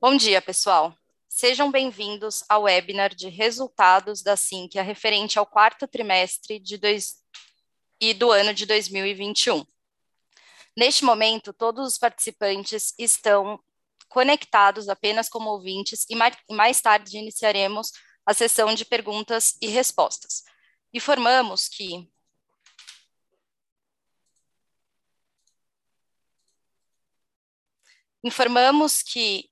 Bom dia, pessoal. Sejam bem-vindos ao webinar de resultados da Sinqia referente ao quarto trimestre de dois... e do ano de 2021. Neste momento, todos os participantes estão conectados apenas como ouvintes e mais tarde iniciaremos a sessão de perguntas e respostas. Informamos que Informamos que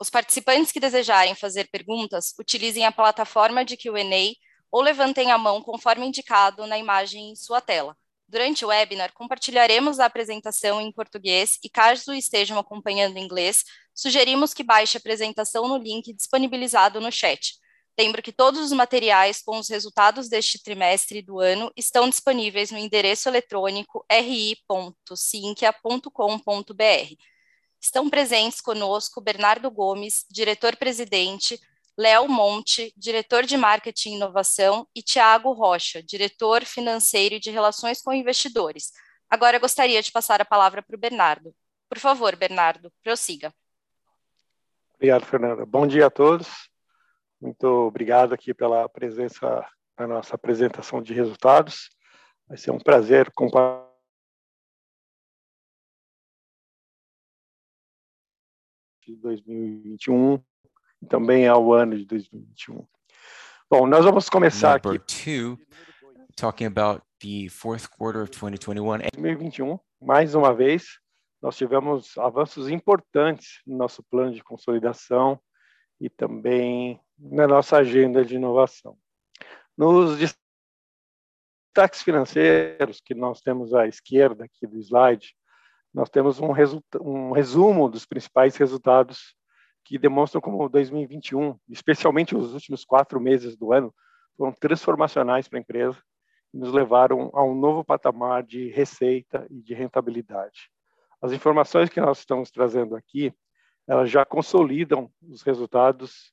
os participantes que desejarem fazer perguntas, utilizem a plataforma de Q&A ou levantem a mão conforme indicado na imagem em sua tela. Durante o webinar, compartilharemos a apresentação em português e, caso estejam acompanhando em inglês, sugerimos que baixe a apresentação no link disponibilizado no chat. Lembro que todos os materiais com os resultados deste trimestre do ano estão disponíveis no endereço eletrônico ri.sinqia.com.br. Estão presentes conosco Bernardo Gomes, diretor-presidente, Léo Monte, diretor de Marketing e Inovação, e Tiago Rocha, diretor financeiro e de Relações com Investidores. Agora gostaria de passar a palavra para o Bernardo. Por favor, Bernardo, prossiga. Obrigado, Fernanda. Bom dia a todos. Muito obrigado aqui pela presença na nossa apresentação de resultados. Vai ser um prazer compartilhar de 2021 e também ao ano de 2021. Bom, nós vamos começar Number aqui. two, talking about the fourth quarter of 2021. 2021, mais uma vez, nós tivemos avanços importantes no nosso plano de consolidação e também na nossa agenda de inovação. Nos destaques financeiros que nós temos à esquerda aqui do slide, nós temos um, um resumo dos principais resultados que demonstram como 2021, especialmente os últimos quatro meses do ano, foram transformacionais para a empresa e nos levaram a um novo patamar de receita e de rentabilidade. As informações que nós estamos trazendo aqui, elas já consolidam os resultados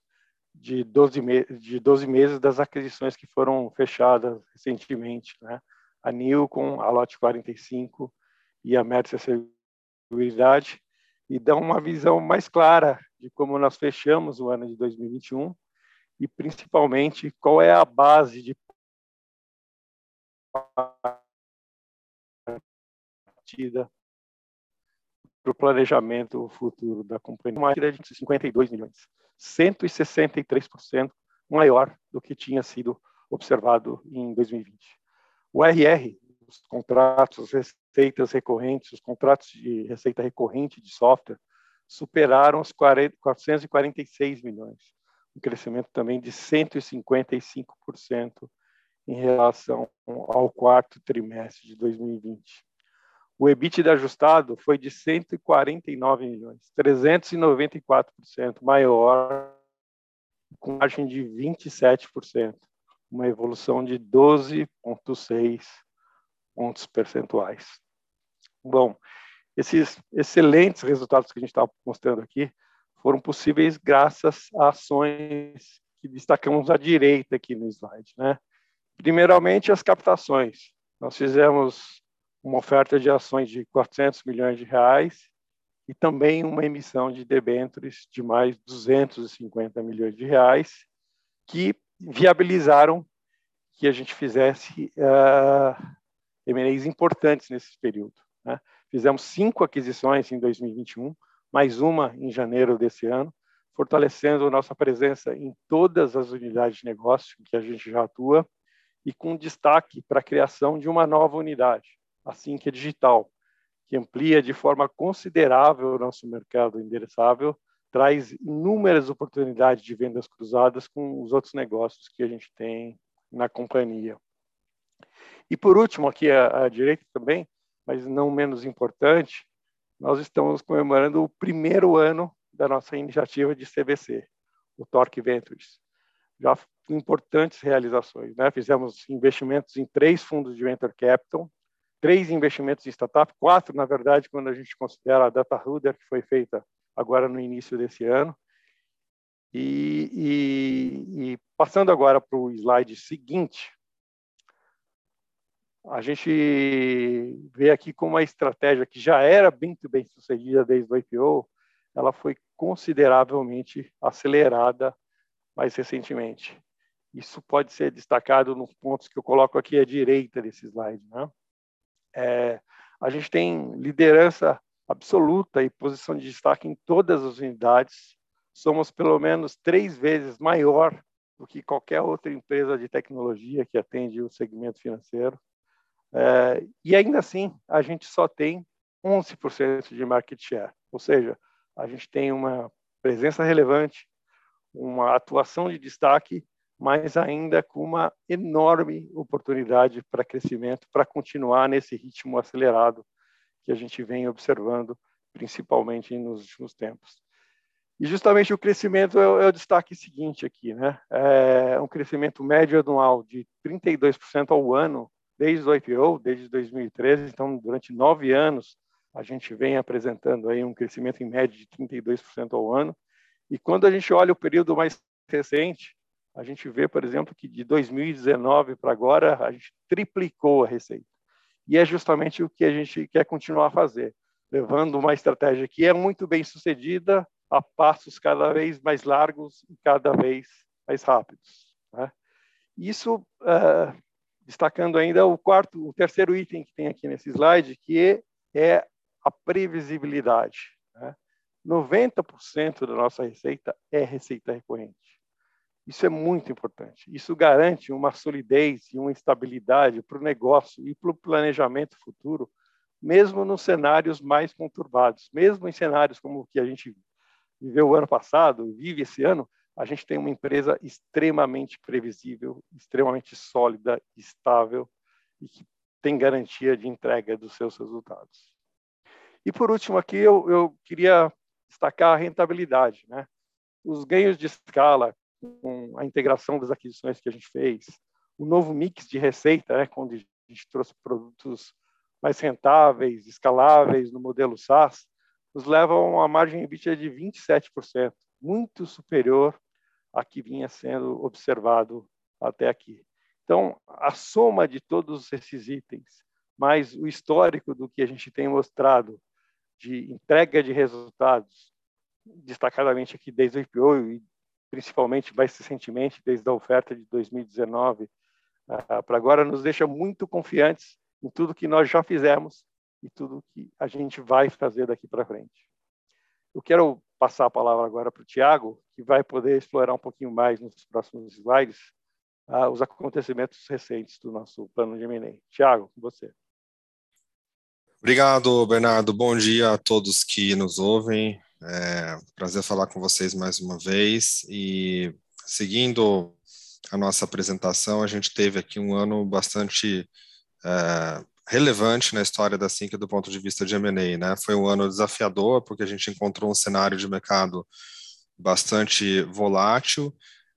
de 12, me de 12 meses das aquisições que foram fechadas recentemente, né? A Nilcon, a Lote 45 e a Mercer Seguridade, e dão uma visão mais clara de como nós fechamos o ano de 2021 e, principalmente, qual é a base de partida para o planejamento futuro da companhia. Uma de 52 milhões, 163% maior do que tinha sido observado em 2020. O RR, os contratos, as receitas recorrentes, os contratos de receita recorrente de software, superaram os 40, 446 milhões, um crescimento também de 155% em relação ao quarto trimestre de 2020. O EBITDA ajustado foi de 149 milhões, 394% maior, com margem de 27%, uma evolução de 12,6 pontos percentuais. Bom, esses excelentes resultados que a gente está mostrando aqui foram possíveis graças a ações que destacamos à direita aqui no slide. Né? Primeiramente, as captações. Nós fizemos uma oferta de ações de 400 milhões de reais e também uma emissão de debêntures de mais 250 milhões de reais, que viabilizaram que a gente fizesse ah, M&As importantes nesse período. Né? Fizemos cinco aquisições em 2021, mais uma em janeiro desse ano, fortalecendo nossa presença em todas as unidades de negócio que a gente já atua e com destaque para a criação de uma nova unidade, assim que é digital, que amplia de forma considerável o nosso mercado endereçável, traz inúmeras oportunidades de vendas cruzadas com os outros negócios que a gente tem na companhia. E por último, aqui à, à direita também, mas não menos importante, nós estamos comemorando o primeiro ano da nossa iniciativa de CVC, o Torque Ventures. Já importantes realizações, né? Fizemos investimentos em três fundos de venture capital, três investimentos em startup, quatro, na verdade, quando a gente considera a Data Ruder, que foi feita agora no início desse ano. E, e, e passando agora para o slide seguinte, a gente vê aqui como uma estratégia que já era muito bem sucedida desde o IPO, ela foi consideravelmente acelerada mais recentemente. Isso pode ser destacado nos pontos que eu coloco aqui à direita desse slide. Né? É, a gente tem liderança absoluta e posição de destaque em todas as unidades. Somos pelo menos três vezes maior do que qualquer outra empresa de tecnologia que atende o segmento financeiro. É, e ainda assim, a gente só tem 11% de market share, ou seja, a gente tem uma presença relevante, uma atuação de destaque, mas ainda com uma enorme oportunidade para crescimento, para continuar nesse ritmo acelerado que a gente vem observando, principalmente nos últimos tempos. E justamente o crescimento é, é o destaque seguinte aqui, né? É um crescimento médio anual de 32% ao ano desde o IPO, desde 2013. Então, durante nove anos, a gente vem apresentando aí um crescimento em média de 32% ao ano. E quando a gente olha o período mais recente, a gente vê, por exemplo, que de 2019 para agora, a gente triplicou a receita. E é justamente o que a gente quer continuar a fazer, levando uma estratégia que é muito bem sucedida, a passos cada vez mais largos e cada vez mais rápidos. Né? Isso, uh, destacando ainda o quarto, o terceiro item que tem aqui nesse slide, que é a previsibilidade. Né? 90% da nossa receita é receita recorrente. Isso é muito importante. Isso garante uma solidez e uma estabilidade para o negócio e para o planejamento futuro, mesmo nos cenários mais conturbados, mesmo em cenários como o que a gente viveu o ano passado, vive esse ano, a gente tem uma empresa extremamente previsível, extremamente sólida, estável e que tem garantia de entrega dos seus resultados. E por último aqui eu, eu queria destacar a rentabilidade, né? Os ganhos de escala com a integração das aquisições que a gente fez, o novo mix de receita, né, quando a gente trouxe produtos mais rentáveis, escaláveis no modelo SaaS, nos leva a uma margem EBITDA de 27%, muito superior a que vinha sendo observado até aqui. Então, a soma de todos esses itens, mais o histórico do que a gente tem mostrado de entrega de resultados, destacadamente aqui desde o IPO e principalmente mais recentemente, desde a oferta de 2019 uh, ah, para agora, nos deixa muito confiantes em tudo que nós já fizemos e tudo que a gente vai fazer daqui para frente. Eu quero passar a palavra agora para o Tiago, que vai poder explorar um pouquinho mais nos próximos slides uh, os acontecimentos recentes do nosso plano de M&A. Tiago, com você. Obrigado, Bernardo. Bom dia a todos que nos ouvem. É prazer falar com vocês mais uma vez. E seguindo a nossa apresentação, a gente teve aqui um ano bastante é, relevante na história da Sync do ponto de vista de M&A, né? Foi um ano desafiador porque a gente encontrou um cenário de mercado bastante volátil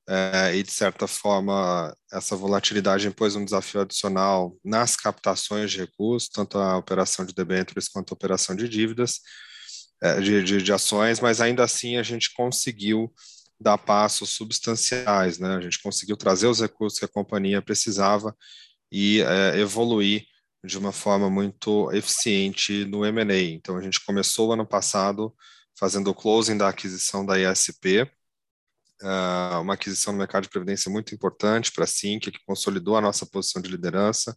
é, e de certa forma essa volatilidade impôs um desafio adicional nas captações de recursos, tanto a operação de debêntures quanto a operação de dívidas, é, de, de, de ações, mas ainda assim a gente conseguiu dar passos substanciais, né? A gente conseguiu trazer os recursos que a companhia precisava e é, evoluir de uma forma muito eficiente no M&A. Então, a gente começou ano passado fazendo o closing da aquisição da ISP, ah, uma aquisição no mercado de previdência muito importante para a Sync, que consolidou a nossa posição de liderança.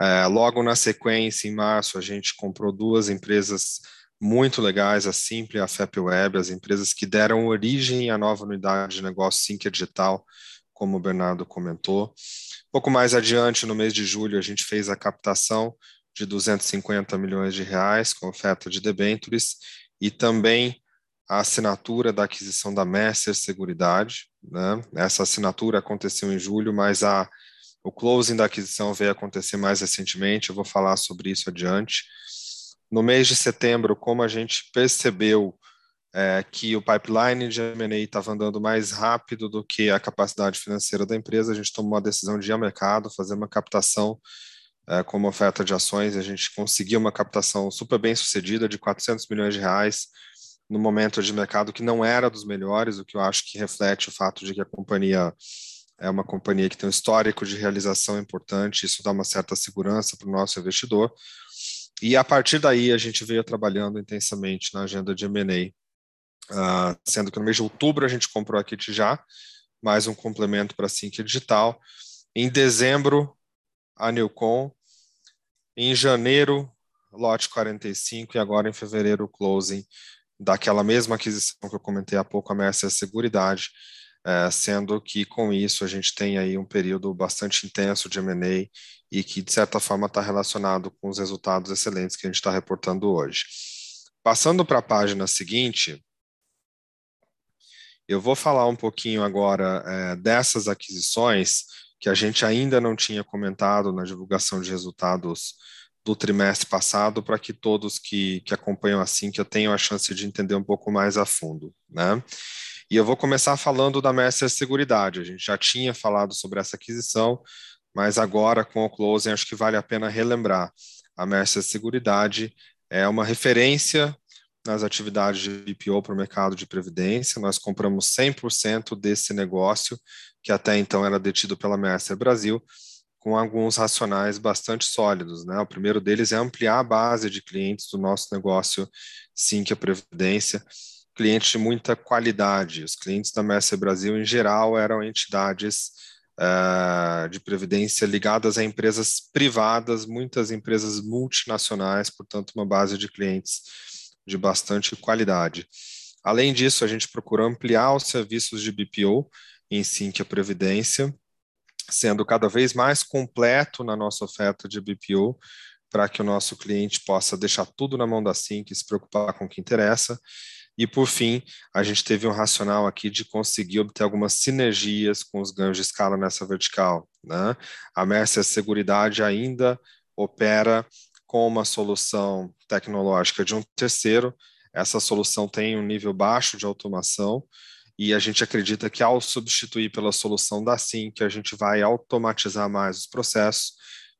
Uh, logo na sequência, em março, a gente comprou duas empresas muito legais, a Simple e a FapWeb, as empresas que deram origem à nova unidade de negócio Sync Digital, como o Bernardo comentou. Pouco mais adiante, no mês de julho, a gente fez a captação de 250 milhões de reais com oferta de debêntures e também a assinatura da aquisição da Messer Seguridade. Né? Essa assinatura aconteceu em julho, mas a, o closing da aquisição veio acontecer mais recentemente, eu vou falar sobre isso adiante. No mês de setembro, como a gente percebeu é, que o pipeline de M&A estava andando mais rápido do que a capacidade financeira da empresa, a gente tomou a decisão de ir ao mercado, fazer uma captação é, como oferta de ações, a gente conseguiu uma captação super bem sucedida de 400 milhões de reais no momento de mercado que não era dos melhores, o que eu acho que reflete o fato de que a companhia é uma companhia que tem um histórico de realização importante, isso dá uma certa segurança para o nosso investidor. E a partir daí a gente veio trabalhando intensamente na agenda de M&A uh, sendo que no mês de outubro a gente comprou a Kit já, mais um complemento para a Sync Digital. Em dezembro, a Newcom. Em janeiro, lote 45 e agora em fevereiro o closing daquela mesma aquisição que eu comentei há pouco, a Mercer Seguridade, é, sendo que com isso a gente tem aí um período bastante intenso de M&A e que de certa forma está relacionado com os resultados excelentes que a gente está reportando hoje. Passando para a página seguinte, eu vou falar um pouquinho agora é, dessas aquisições que a gente ainda não tinha comentado na divulgação de resultados do trimestre passado, para que todos que, que acompanham assim que tenham a chance de entender um pouco mais a fundo, né? E eu vou começar falando da Mercer Seguridade. A gente já tinha falado sobre essa aquisição, mas agora com o closing acho que vale a pena relembrar. A Mercer Seguridade é uma referência nas atividades de BPO para o mercado de previdência. Nós compramos 100% desse negócio, que até então era detido pela Mercer Brasil, com alguns racionais bastante sólidos. Né? O primeiro deles é ampliar a base de clientes do nosso negócio Sinqia Previdência, clientes de muita qualidade. Os clientes da Mercer Brasil, em geral, eram entidades uh, de previdência ligadas a empresas privadas, muitas empresas multinacionais, portanto, uma base de clientes de bastante qualidade. Além disso, a gente procura ampliar os serviços de BPO em Sinqia Previdência, sendo cada vez mais completo na nossa oferta de BPO, para que o nosso cliente possa deixar tudo na mão da Sync e se preocupar com o que interessa. E, por fim, a gente teve um racional aqui de conseguir obter algumas sinergias com os ganhos de escala nessa vertical. Né? A Mercer Seguridade ainda opera com uma solução tecnológica de um terceiro. Essa solução tem um nível baixo de automação, e a gente acredita que ao substituir pela solução da SIM, que a gente vai automatizar mais os processos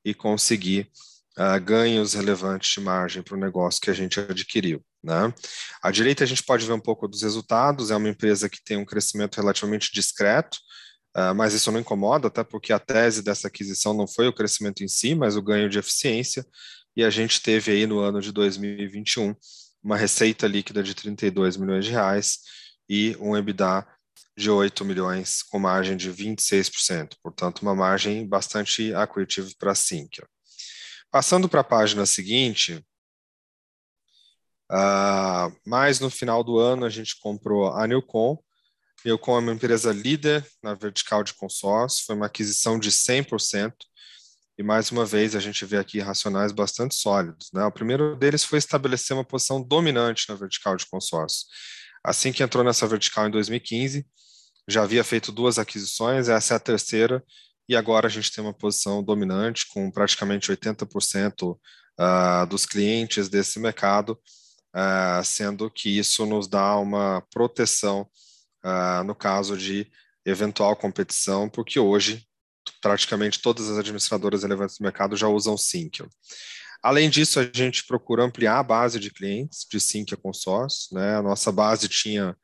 e conseguir uh, ganhos relevantes de margem para o negócio que a gente adquiriu. Né? À direita a gente pode ver um pouco dos resultados, é uma empresa que tem um crescimento relativamente discreto, uh, mas isso não incomoda, até porque a tese dessa aquisição não foi o crescimento em si, mas o ganho de eficiência, e a gente teve aí no ano de 2021 uma receita líquida de 32 milhões de reais, e um EBITDA de 8 milhões com margem de 26%, portanto uma margem bastante accretive para a Sinqia. Passando para a página seguinte, uh, mais no final do ano a gente comprou a Newcom. Newcom é uma empresa líder na vertical de consórcio, foi uma aquisição de 100%, e mais uma vez a gente vê aqui racionais bastante sólidos. Né? O primeiro deles foi estabelecer uma posição dominante na vertical de consórcio. Assim que entrou nessa vertical em 2015, já havia feito duas aquisições, essa é a terceira, e agora a gente tem uma posição dominante com praticamente 80% uh, ah, dos clientes desse mercado, uh, sendo que isso nos dá uma proteção uh, no caso de eventual competição, porque hoje praticamente todas as administradoras relevantes do mercado já usam Sync. Além disso, a gente procura ampliar a base de clientes de Sinqia Consórcio. Né? A nossa base tinha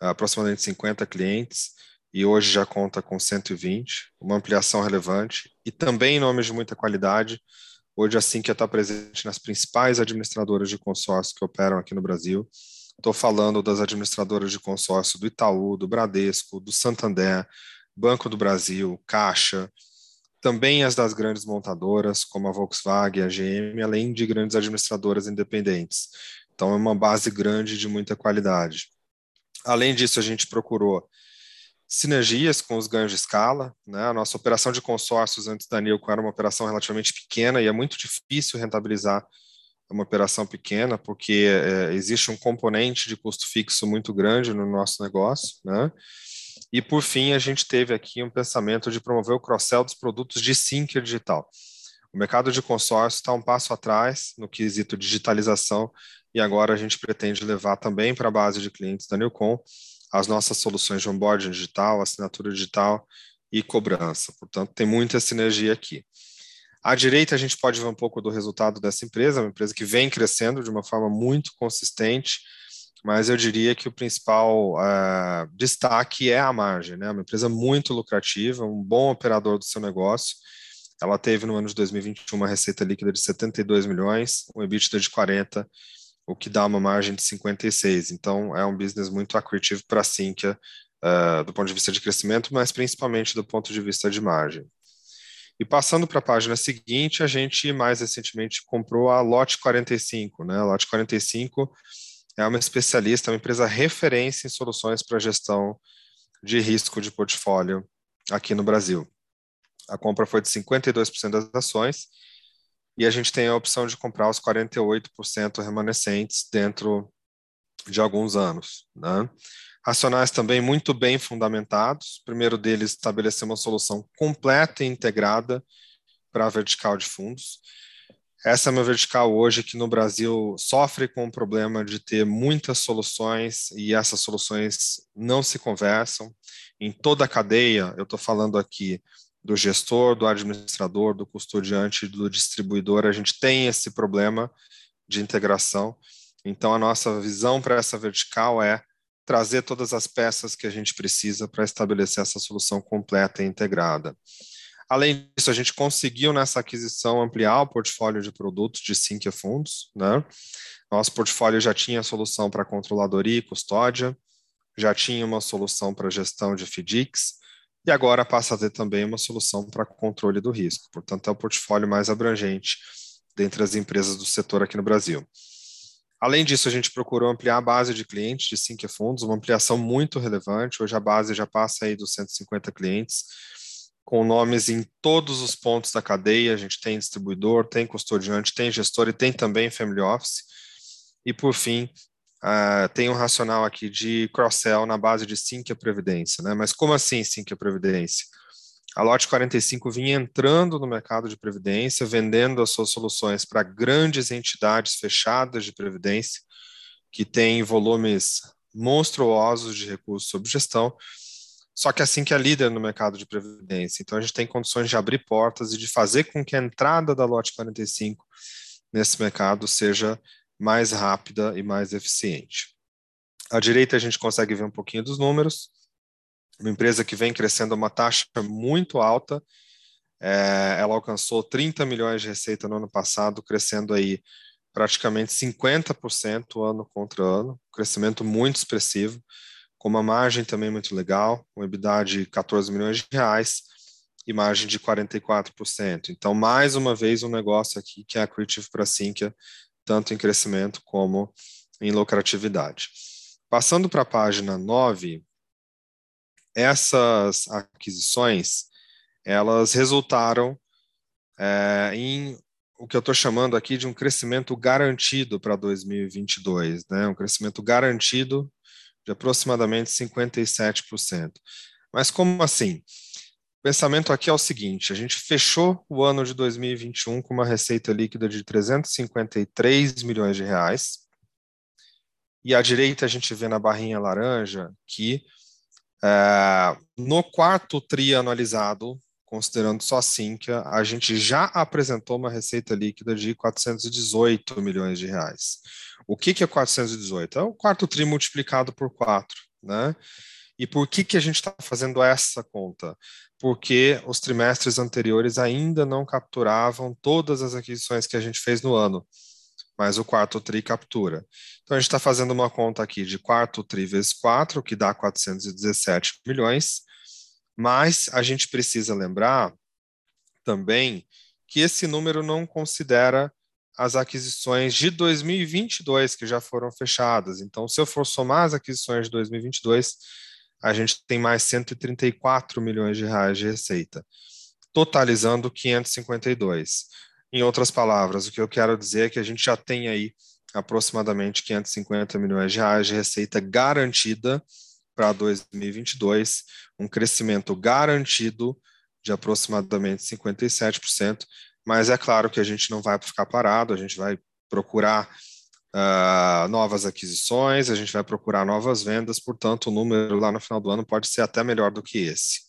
aproximadamente 50 clientes e hoje já conta com 120, uma ampliação relevante e também nomes de muita qualidade. Hoje a Sinqia está presente nas principais administradoras de consórcio que operam aqui no Brasil. Estou falando das administradoras de consórcio do Itaú, do Bradesco, do Santander, Banco do Brasil, Caixa, também as das grandes montadoras, como a Volkswagen, a GM, além de grandes administradoras independentes. Então, é uma base grande de muita qualidade. Além disso, a gente procurou sinergias com os ganhos de escala. Né? A nossa operação de consórcios antes da Nilco era uma operação relativamente pequena e é muito difícil rentabilizar uma operação pequena, porque é, existe um componente de custo fixo muito grande no nosso negócio. Né? E, por fim, a gente teve aqui um pensamento de promover o cross-sell dos produtos de Syncer Digital. O mercado de consórcio está um passo atrás no quesito digitalização e agora a gente pretende levar também para a base de clientes da Newcom as nossas soluções de onboarding digital, assinatura digital e cobrança. Portanto, tem muita sinergia aqui. À direita, a gente pode ver um pouco do resultado dessa empresa, uma empresa que vem crescendo de uma forma muito consistente, mas eu diria que o principal uh, destaque é a margem, né? Uma empresa muito lucrativa, um bom operador do seu negócio. Ela teve no ano de 2021 uma receita líquida de 72 milhões, um EBITDA de 40 o que dá uma margem de 56. Então, é um business muito accretive para a Sinqia, uh, do ponto de vista de crescimento, mas principalmente do ponto de vista de margem. E passando para a página seguinte, a gente mais recentemente comprou a Lote 45. Né? A Lote 45 é uma especialista, uma empresa referência em soluções para gestão de risco de portfólio aqui no Brasil. A compra foi de 52% das ações e a gente tem a opção de comprar os 48% remanescentes dentro de alguns anos. Né? Racionais também muito bem fundamentados. O primeiro deles, estabelecer uma solução completa e integrada para a vertical de fundos. Essa é uma vertical hoje que no Brasil sofre com o problema de ter muitas soluções e essas soluções não se conversam. Em toda a cadeia, eu estou falando aqui do gestor, do administrador, do custodiante, do distribuidor, a gente tem esse problema de integração. Então, a nossa visão para essa vertical é trazer todas as peças que a gente precisa para estabelecer essa solução completa e integrada. Além disso, a gente conseguiu nessa aquisição ampliar o portfólio de produtos de Sinqia Fundos. Né? Nosso portfólio já tinha solução para controladoria e custódia, já tinha uma solução para gestão de FDICs, e agora passa a ter também uma solução para controle do risco. Portanto, é o portfólio mais abrangente dentre as empresas do setor aqui no Brasil. Além disso, a gente procurou ampliar a base de clientes de Sinqia Fundos, uma ampliação muito relevante. Hoje a base já passa aí dos 150 clientes, com nomes em todos os pontos da cadeia. A gente tem distribuidor, tem custodiante, tem gestor e tem também family office. E por fim, uh, tem um racional aqui de cross-sell na base de Sinqia Previdência. Né? Mas como assim Sinqia Previdência? A Lote 45 vinha entrando no mercado de previdência, vendendo as suas soluções para grandes entidades fechadas de previdência, que têm volumes monstruosos de recursos sob gestão, só que assim que é líder no mercado de previdência. Então a gente tem condições de abrir portas e de fazer com que a entrada da lote 45 nesse mercado seja mais rápida e mais eficiente. À direita a gente consegue ver um pouquinho dos números. Uma empresa que vem crescendo a uma taxa muito alta. É, ela alcançou 30 milhões de receita no ano passado, crescendo aí praticamente 50% ano contra ano, crescimento muito expressivo com uma margem também muito legal, um EBITDA de 14 milhões de reais e margem de 44%. Então, mais uma vez, um negócio aqui que é accretive para a Sinqia, tanto em crescimento como em lucratividade. Passando para a página 9, essas aquisições, elas resultaram é, em o que eu estou chamando aqui de um crescimento garantido para 2022, né? um crescimento garantido de aproximadamente 57%. Mas como assim? O pensamento aqui é o seguinte: a gente fechou o ano de 2021 com uma receita líquida de 353 milhões de reais. E à direita a gente vê na barrinha laranja que é, no quarto tri anualizado, considerando só Sinqia, a gente já apresentou uma receita líquida de 418 milhões de reais. O que, que é 418? É o quarto tri multiplicado por 4, né? E por que, que a gente está fazendo essa conta? Porque os trimestres anteriores ainda não capturavam todas as aquisições que a gente fez no ano, mas o quarto TRI captura. Então a gente está fazendo uma conta aqui de quarto TRI vezes 4, que dá 417 milhões, mas a gente precisa lembrar também que esse número não considera as aquisições de 2022 que já foram fechadas. Então, se eu for somar as aquisições de 2022, a gente tem mais 134 milhões de reais de receita, totalizando 552. Em outras palavras, o que eu quero dizer é que a gente já tem aí aproximadamente 550 milhões de reais de receita garantida para 2022, um crescimento garantido de aproximadamente 57%, mas é claro que a gente não vai ficar parado, a gente vai procurar uh, novas aquisições, a gente vai procurar novas vendas, portanto, o número lá no final do ano pode ser até melhor do que esse.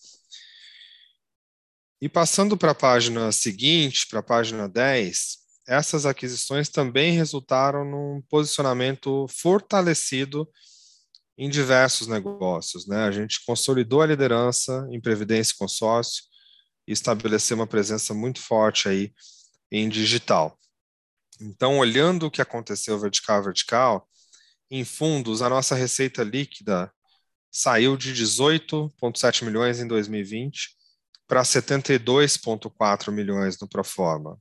E passando para a página seguinte, para a página 10, essas aquisições também resultaram num posicionamento fortalecido em diversos negócios. Né? A gente consolidou a liderança em previdência e consórcio, e estabelecer uma presença muito forte aí em digital. Então, olhando o que aconteceu vertical vertical, em fundos, a nossa receita líquida saiu de 18,7 milhões em 2020 para 72,4 milhões no Proforma.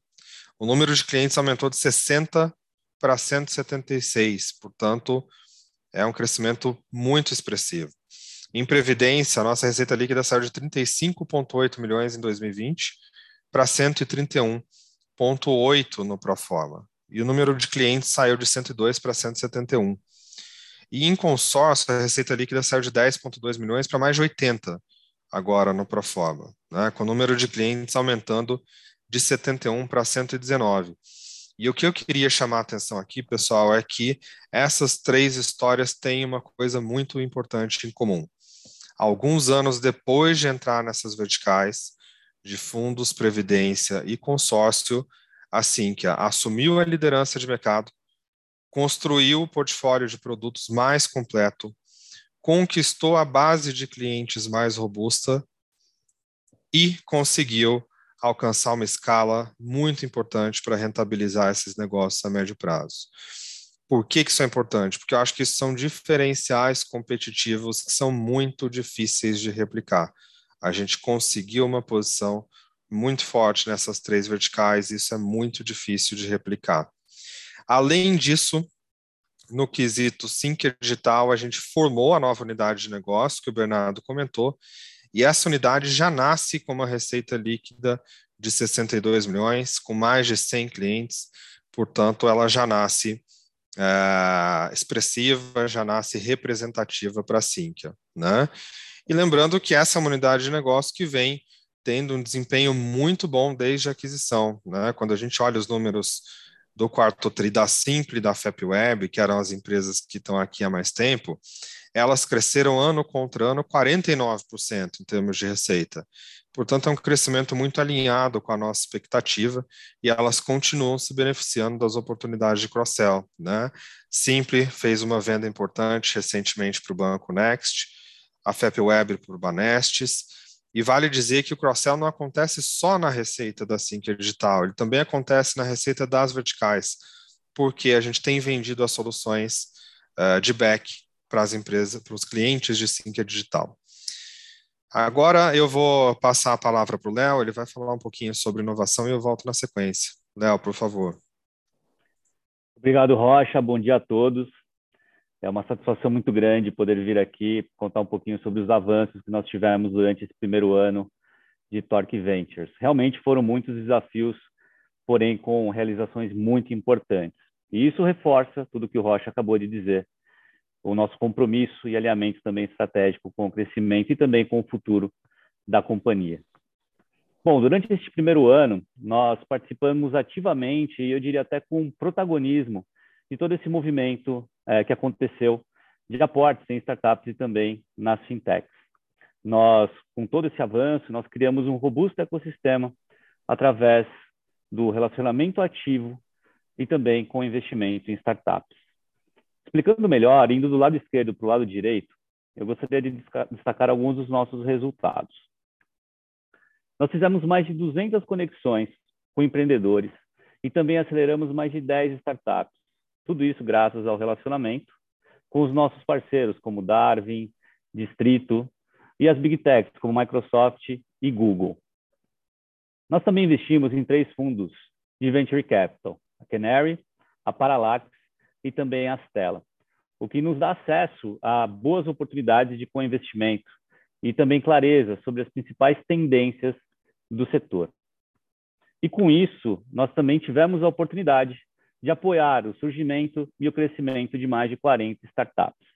O número de clientes aumentou de 60 para 176, portanto, é um crescimento muito expressivo. Em previdência, a nossa receita líquida saiu de 35,8 milhões em 2020 para 131,8 no Proforma. E o número de clientes saiu de 102 para 171. E em consórcio, a receita líquida saiu de 10,2 milhões para mais de 80 agora no Proforma, né, com o número de clientes aumentando de 71 para 119. E o que eu queria chamar a atenção aqui, pessoal, é que essas três histórias têm uma coisa muito importante em comum. Alguns anos depois de entrar nessas verticais de fundos, previdência e consórcio, a Sinqia assumiu a liderança de mercado, construiu o portfólio de produtos mais completo, conquistou a base de clientes mais robusta e conseguiu alcançar uma escala muito importante para rentabilizar esses negócios a médio prazo. Por que, que isso é importante? Porque eu acho que são diferenciais competitivos que são muito difíceis de replicar. A gente conseguiu uma posição muito forte nessas três verticais, e isso é muito difícil de replicar. Além disso, no quesito Sinker Digital, a gente formou a nova unidade de negócio, que o Bernardo comentou, e essa unidade já nasce com uma receita líquida de 62 milhões, com mais de 100 clientes, portanto, ela já nasce é, expressiva, já nasce representativa para a Sinqia. Né? E lembrando que essa é uma unidade de negócio que vem tendo um desempenho muito bom desde a aquisição. Né? Quando a gente olha os números do quarto TRI da Simple e da FapWeb, que eram as empresas que estão aqui há mais tempo, elas cresceram ano contra ano 49% em termos de receita. Portanto, é um crescimento muito alinhado com a nossa expectativa e elas continuam se beneficiando das oportunidades de cross-sell. Né? Simple fez uma venda importante recentemente para o Banco Next, a FapWeb para o Banestes, e vale dizer que o cross-sell não acontece só na receita da Sinqia Digital, ele também acontece na receita das verticais, porque a gente tem vendido as soluções uh, de back para as empresas, para os clientes de Sinqia Digital. Agora eu vou passar a palavra para o Léo, ele vai falar um pouquinho sobre inovação e eu volto na sequência. Léo, por favor. Obrigado, Rocha. Bom dia a todos. É uma satisfação muito grande poder vir aqui contar um pouquinho sobre os avanços que nós tivemos durante esse primeiro ano de Torque Ventures. Realmente foram muitos desafios, porém com realizações muito importantes. E isso reforça tudo que o Rocha acabou de dizer, o nosso compromisso e alinhamento também estratégico com o crescimento e também com o futuro da companhia. Bom, durante este primeiro ano, nós participamos ativamente e eu diria até com protagonismo de todo esse movimento é, que aconteceu de aportes em startups e também nas fintechs. Nós, com todo esse avanço, nós criamos um robusto ecossistema através do relacionamento ativo e também com investimento em startups. Explicando melhor, indo do lado esquerdo para o lado direito, eu gostaria de destacar alguns dos nossos resultados. Nós fizemos mais de 200 conexões com empreendedores e também aceleramos mais de 10 startups, tudo isso graças ao relacionamento com os nossos parceiros, como Darwin, Distrito e as Big Techs, como Microsoft e Google. Nós também investimos em três fundos de Venture Capital, a Canary, a Parallax e também a Stella, o que nos dá acesso a boas oportunidades de co-investimento e também clareza sobre as principais tendências do setor. E com isso, nós também tivemos a oportunidade de apoiar o surgimento e o crescimento de mais de 40 startups.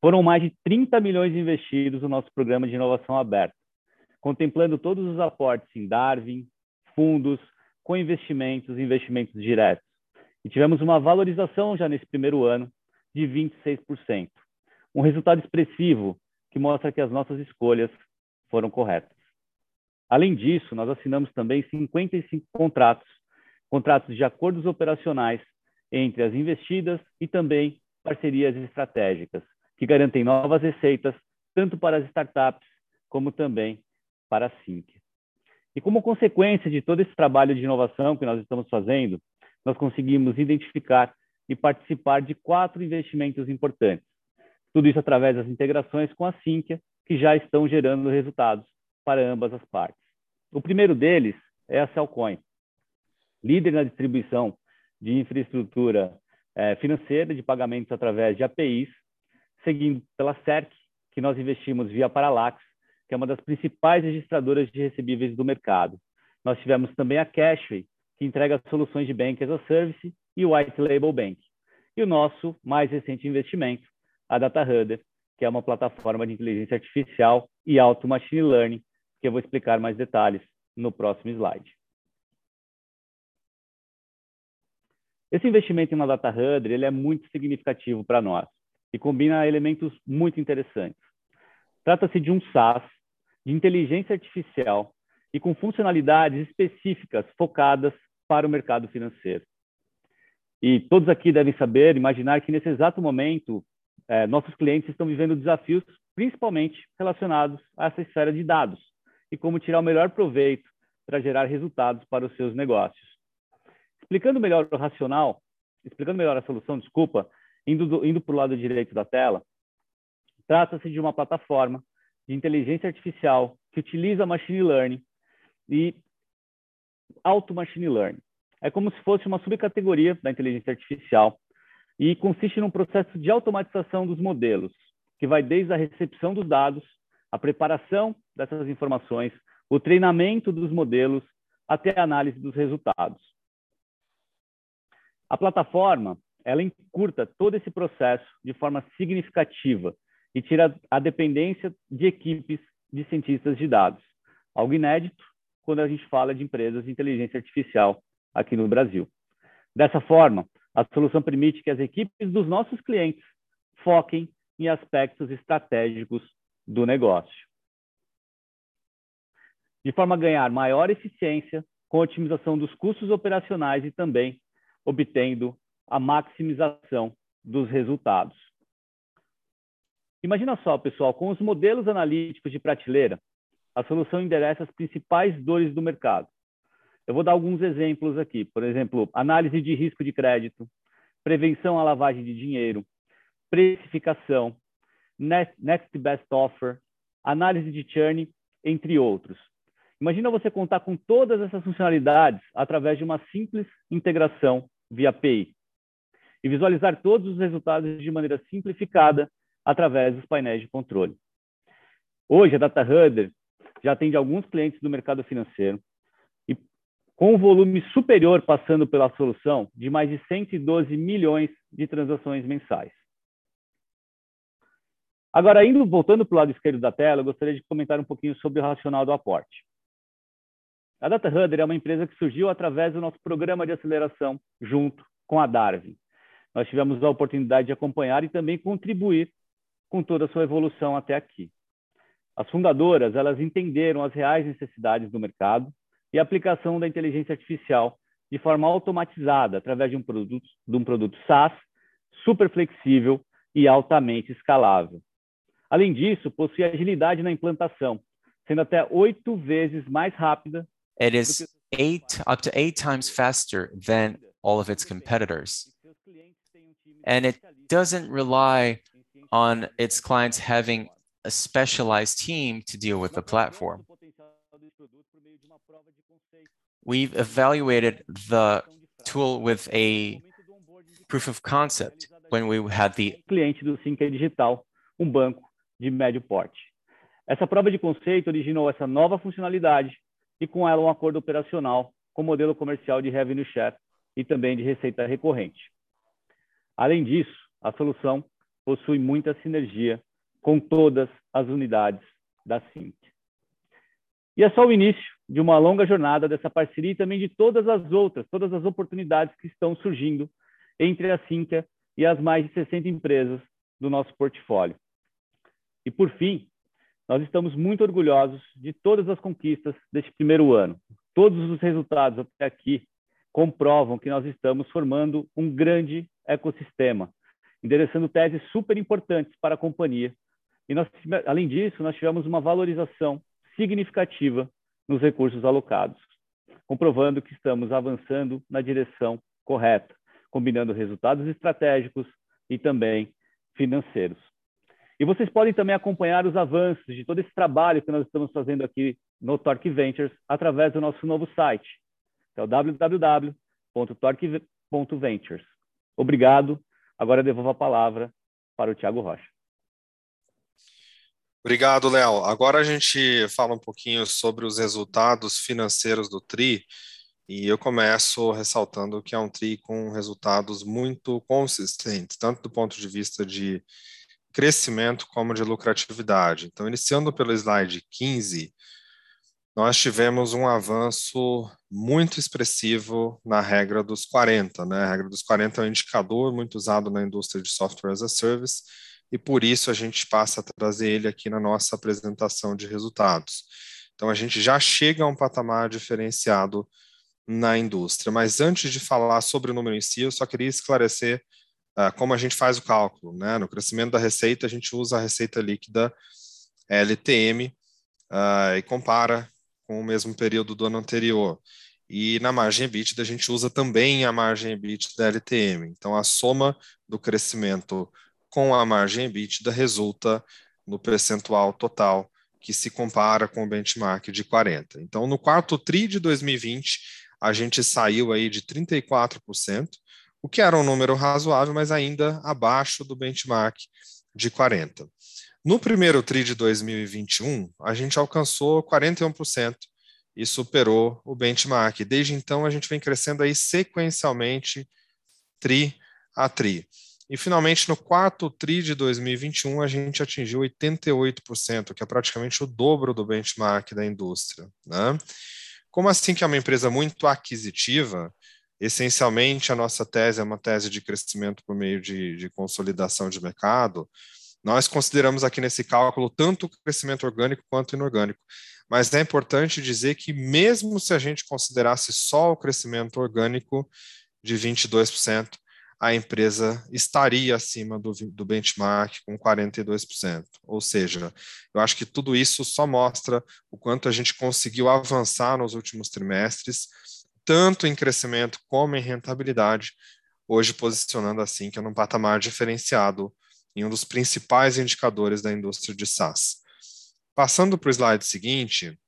Foram mais de 30 milhões investidos no nosso programa de inovação aberta, contemplando todos os aportes em Darwin, fundos, com investimentos e investimentos diretos. E tivemos uma valorização já nesse primeiro ano de 26%. Um resultado expressivo que mostra que as nossas escolhas foram corretas. Além disso, nós assinamos também 55 contratos contratos de acordos operacionais entre as investidas e também parcerias estratégicas, que garantem novas receitas, tanto para as startups como também para a SINC. E como consequência de todo esse trabalho de inovação que nós estamos fazendo, nós conseguimos identificar e participar de quatro investimentos importantes. Tudo isso através das integrações com a Sinqia, que já estão gerando resultados para ambas as partes. O primeiro deles é a Cellcoin, líder na distribuição de infraestrutura é, financeira de pagamentos através de APIs, seguindo pela CERC, que nós investimos via Paralax, que é uma das principais registradoras de recebíveis do mercado. Nós tivemos também a Cashway, que entrega soluções de Bank as a Service e White Label Bank. E o nosso mais recente investimento, a DataHudder, que é uma plataforma de inteligência artificial e auto machine learning, que eu vou explicar mais detalhes no próximo slide. Esse investimento uma Data Hudder ele é muito significativo para nós e combina elementos muito interessantes. Trata-se de um SaaS de inteligência artificial e com funcionalidades específicas focadas para o mercado financeiro. E todos aqui devem saber, imaginar que nesse exato momento, é, nossos clientes estão vivendo desafios principalmente relacionados a essa esfera de dados e como tirar o melhor proveito para gerar resultados para os seus negócios. Explicando melhor o racional, explicando melhor a solução, desculpa, indo, indo para o lado direito da tela, trata-se de uma plataforma de inteligência artificial que utiliza machine learning e auto machine learning. É como se fosse uma subcategoria da inteligência artificial e consiste num processo de automatização dos modelos, que vai desde a recepção dos dados, a preparação dessas informações, o treinamento dos modelos, até a análise dos resultados. A plataforma, ela encurta todo esse processo de forma significativa e tira a dependência de equipes de cientistas de dados. Algo inédito quando a gente fala de empresas de inteligência artificial aqui no Brasil. Dessa forma, a solução permite que as equipes dos nossos clientes foquem em aspectos estratégicos do negócio. De forma a ganhar maior eficiência com a otimização dos custos operacionais e também obtendo a maximização dos resultados. Imagina só, pessoal, com os modelos analíticos de prateleira, a solução endereça as principais dores do mercado. Eu vou dar alguns exemplos aqui. Por exemplo, análise de risco de crédito, prevenção à lavagem de dinheiro, precificação, next best offer, análise de churn, entre outros. Imagina você contar com todas essas funcionalidades através de uma simples integração via API e visualizar todos os resultados de maneira simplificada através dos painéis de controle. Hoje, a Data Hudder já atende alguns clientes do mercado financeiro e com um volume superior passando pela solução de mais de 112 milhões de transações mensais. Agora, indo voltando para o lado esquerdo da tela, eu gostaria de comentar um pouquinho sobre o racional do aporte. A Data Hudder é uma empresa que surgiu através do nosso programa de aceleração junto com a Darwin. Nós tivemos a oportunidade de acompanhar e também contribuir com toda a sua evolução até aqui. As fundadoras, elas entenderam as reais necessidades do mercado e a aplicação da inteligência artificial de forma automatizada através de um produto, de um produto SaaS super flexível e altamente escalável. Além disso, possui agilidade na implantação, sendo até oito vezes mais rápida It is eight up to eight times faster than all of its competitors. And it doesn't rely on its clients having a specialized team to deal with the platform. We've evaluated the tool with a proof of concept when we had the cliente do Sinca Digital, um banco de médio porte. Essa prova de conceito originou essa nova funcionalidade e com ela um acordo operacional com modelo comercial de revenue share e também de receita recorrente. Além disso, a solução possui muita sinergia com todas as unidades da Sync. E é só o início de uma longa jornada dessa parceria e também de todas as outras, todas as oportunidades que estão surgindo entre a Sinqia e as mais de 60 empresas do nosso portfólio. E por fim, nós estamos muito orgulhosos de todas as conquistas deste primeiro ano. Todos os resultados até aqui comprovam que nós estamos formando um grande ecossistema, endereçando teses super importantes para a companhia. E nós, além disso, nós tivemos uma valorização significativa nos recursos alocados, comprovando que estamos avançando na direção correta, combinando resultados estratégicos e também financeiros. E vocês podem também acompanhar os avanços de todo esse trabalho que nós estamos fazendo aqui no Torque Ventures através do nosso novo site, que é o www.torque.ventures. Obrigado. Agora devolvo a palavra para o Tiago Rocha. Obrigado, Léo. Agora a gente fala um pouquinho sobre os resultados financeiros do TRI, e eu começo ressaltando que é um TRI com resultados muito consistentes, tanto do ponto de vista de crescimento como de lucratividade. Então, iniciando pelo slide 15, nós tivemos um avanço muito expressivo na regra dos 40. Né? A regra dos 40 é um indicador muito usado na indústria de software as a service, e por isso a gente passa a trazer ele aqui na nossa apresentação de resultados. Então, a gente já chega a um patamar diferenciado na indústria. Mas antes de falar sobre o número em si, eu só queria esclarecer uh, como a gente faz o cálculo. Né? No crescimento da receita, a gente usa a receita líquida LTM uh, ah, e compara com o mesmo período do ano anterior. E na margem EBITDA, a gente usa também a margem EBITDA da LTM. Então, a soma do crescimento com a margem EBITDA resulta no percentual total que se compara com o benchmark de 40. Então, no quarto TRI de 2020, a gente saiu aí de 34%, o que era um número razoável, mas ainda abaixo do benchmark de 40. No primeiro TRI de 2021, a gente alcançou 41% e superou o benchmark. Desde então, a gente vem crescendo aí sequencialmente TRI a TRI. E finalmente, no quarto TRI de 2021, a gente atingiu 88%, que é praticamente o dobro do benchmark da indústria. Né? Como assim que é uma empresa muito aquisitiva? Essencialmente, a nossa tese é uma tese de crescimento por meio de, de consolidação de mercado. Nós consideramos aqui nesse cálculo tanto o crescimento orgânico quanto inorgânico. Mas é importante dizer que, mesmo se a gente considerasse só o crescimento orgânico de 22%, a empresa estaria acima do, do benchmark com 42%. Ou seja, eu acho que tudo isso só mostra o quanto a gente conseguiu avançar nos últimos trimestres, tanto em crescimento como em rentabilidade, hoje posicionando assim que é num patamar diferenciado em um dos principais indicadores da indústria de SaaS. Passando para o slide seguinte,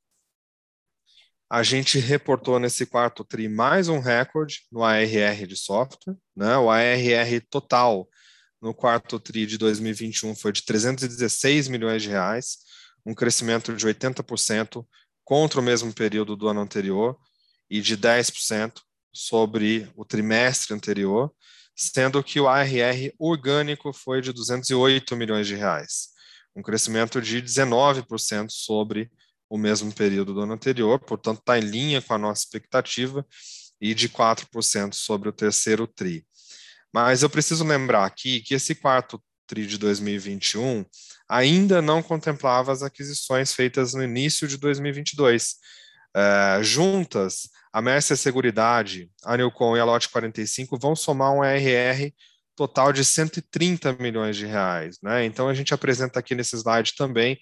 a gente reportou nesse quarto TRI mais um recorde no ARR de software, né? O ARR total no quarto TRI de 2021 foi de 316 milhões de reais, um crescimento de 80% contra o mesmo período do ano anterior e de 10% sobre o trimestre anterior, sendo que o ARR orgânico foi de 208 milhões de reais, um crescimento de 19% sobre o mesmo período do ano anterior, portanto, está em linha com a nossa expectativa e de 4% sobre o terceiro TRI. Mas eu preciso lembrar aqui que esse quarto TRI de 2021 ainda não contemplava as aquisições feitas no início de 2022. É, juntas, a Mercer Seguridade, a Newcom e a Lote 45 vão somar um RR total de 130 milhões de reais. Né? Então, a gente apresenta aqui nesse slide também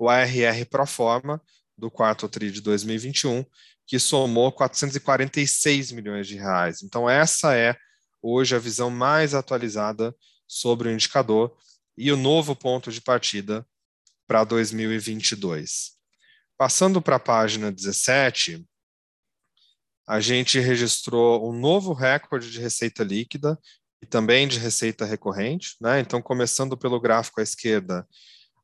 o ARR pro forma do quarto TRI de 2021, que somou 446 milhões de reais. Então, essa é hoje a visão mais atualizada sobre o indicador e o novo ponto de partida para 2022. Passando para a página 17, a gente registrou um novo recorde de receita líquida e também de receita recorrente. Né? Então, começando pelo gráfico à esquerda,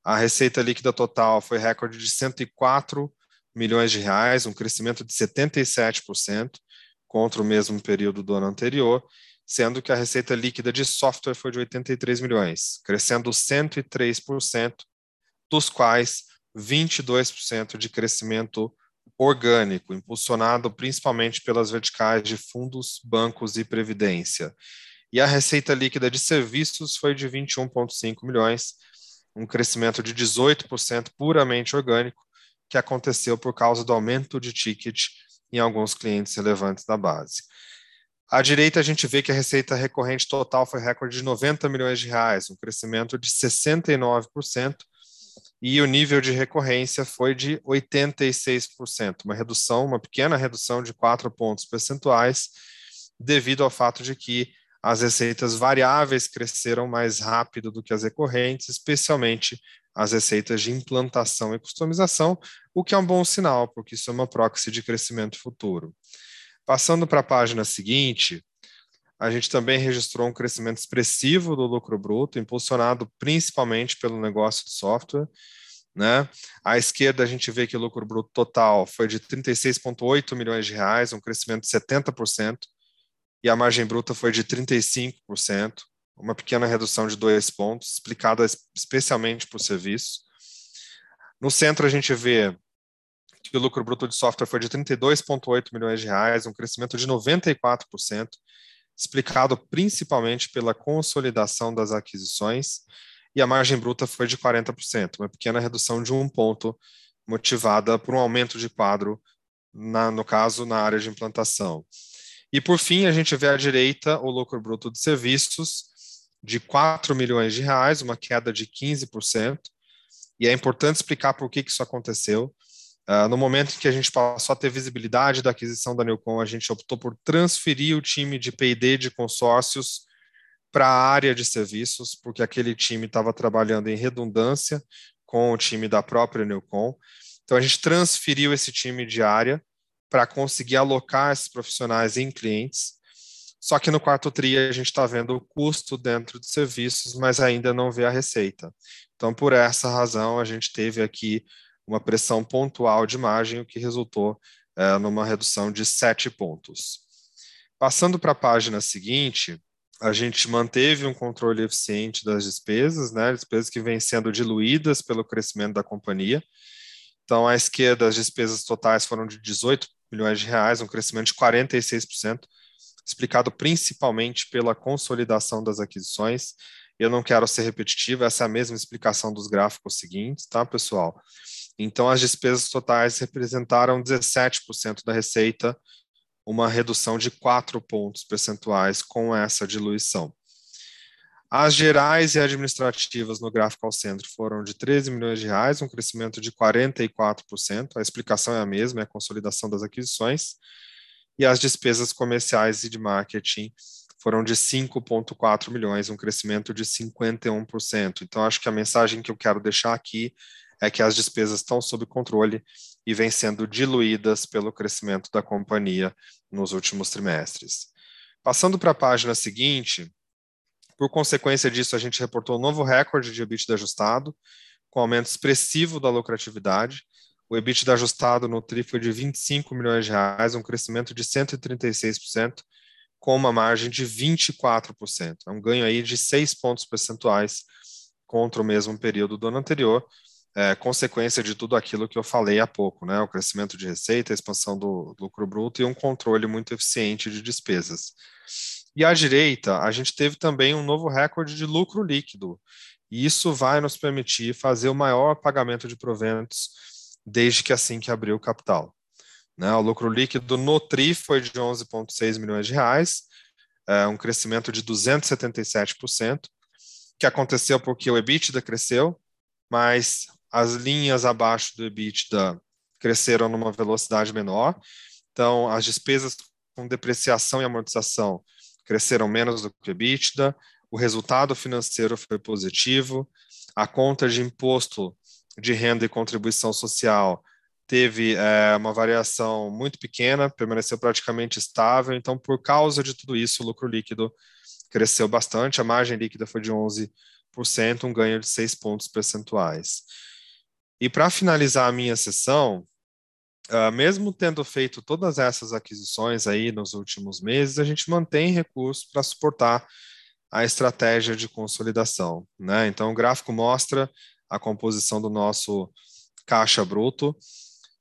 a receita líquida total foi recorde de 104 milhões de reais, um crescimento de 77% contra o mesmo período do ano anterior, sendo que a receita líquida de software foi de 83 milhões, crescendo 103%, dos quais 22% de crescimento orgânico, impulsionado principalmente pelas verticais de fundos, bancos e previdência. E a receita líquida de serviços foi de 21,5 milhões, um crescimento de 18% puramente orgânico, que aconteceu por causa do aumento de ticket em alguns clientes relevantes da base. À direita, a gente vê que a receita recorrente total foi recorde de 90 milhões de reais, um crescimento de 69%, e o nível de recorrência foi de 86%, uma redução, uma pequena redução de 4 pontos percentuais, devido ao fato de que as receitas variáveis cresceram mais rápido do que as recorrentes, especialmente as receitas de implantação e customização, o que é um bom sinal, porque isso é uma proxy de crescimento futuro. Passando para a página seguinte, a gente também registrou um crescimento expressivo do lucro bruto, impulsionado principalmente pelo negócio de software. Né? À esquerda, a gente vê que o lucro bruto total foi de 36,8 milhões de reais, um crescimento de 70%, e a margem bruta foi de 35%, uma pequena redução de dois pontos, explicada especialmente por serviço. No centro, a gente vê que o lucro bruto de software foi de 32,8 milhões de reais, um crescimento de 94%, explicado principalmente pela consolidação das aquisições, e a margem bruta foi de 40%, uma pequena redução de um ponto, motivada por um aumento de quadro, na, no caso, na área de implantação. E, por fim, a gente vê à direita o lucro bruto de serviços de 4 milhões de reais, uma queda de 15%, e é importante explicar por que, que isso aconteceu. Uh, no momento em que a gente passou a ter visibilidade da aquisição da Newcom, a gente optou por transferir o time de P&D de consórcios para a área de serviços, porque aquele time estava trabalhando em redundância com o time da própria Newcom. Então, a gente transferiu esse time de área para conseguir alocar esses profissionais em clientes. Só que no quarto TRI a gente está vendo o custo dentro de serviços, mas ainda não vê a receita. Então, por essa razão, a gente teve aqui uma pressão pontual de margem, o que resultou é, numa redução de sete pontos. Passando para a página seguinte, a gente manteve um controle eficiente das despesas, né, despesas que vêm sendo diluídas pelo crescimento da companhia. Então, à esquerda, as despesas totais foram de 18 milhões de reais, um crescimento de 46%, explicado principalmente pela consolidação das aquisições. Eu não quero ser repetitivo, essa é a mesma explicação dos gráficos seguintes, tá, pessoal? Então, as despesas totais representaram 17% da receita, uma redução de 4 pontos percentuais com essa diluição. As gerais e administrativas no gráfico ao centro foram de 13 milhões de reais, um crescimento de 44%. A explicação é a mesma, é a consolidação das aquisições. E as despesas comerciais e de marketing foram de 5,4 milhões, um crescimento de 51%. Então, acho que a mensagem que eu quero deixar aqui é que as despesas estão sob controle e vêm sendo diluídas pelo crescimento da companhia nos últimos trimestres. Passando para a página seguinte, por consequência disso, a gente reportou um novo recorde de EBITDA ajustado, com aumento expressivo da lucratividade. O EBITDA ajustado no TRI foi de 25 milhões de reais, um crescimento de 136%, com uma margem de 24%. É um ganho aí de 6 pontos percentuais contra o mesmo período do ano anterior, é, consequência de tudo aquilo que eu falei há pouco, né? O crescimento de receita, a expansão do lucro bruto e um controle muito eficiente de despesas. E à direita, a gente teve também um novo recorde de lucro líquido. E isso vai nos permitir fazer o maior pagamento de proventos desde que assim que abriu o capital. Né? O lucro líquido no TRI foi de 11,6 milhões de reais, é, um crescimento de 277%, que aconteceu porque o EBITDA cresceu, mas as linhas abaixo do EBITDA cresceram numa velocidade menor, então as despesas com depreciação e amortização cresceram menos do que o EBITDA, o resultado financeiro foi positivo, a conta de imposto de renda e contribuição social teve é, uma variação muito pequena, permaneceu praticamente estável, então por causa de tudo isso o lucro líquido cresceu bastante, a margem líquida foi de 11%, um ganho de 6 pontos percentuais. E para finalizar a minha sessão, uh, mesmo tendo feito todas essas aquisições aí nos últimos meses, a gente mantém recursos para suportar a estratégia de consolidação. Né? Então, o gráfico mostra a composição do nosso caixa bruto.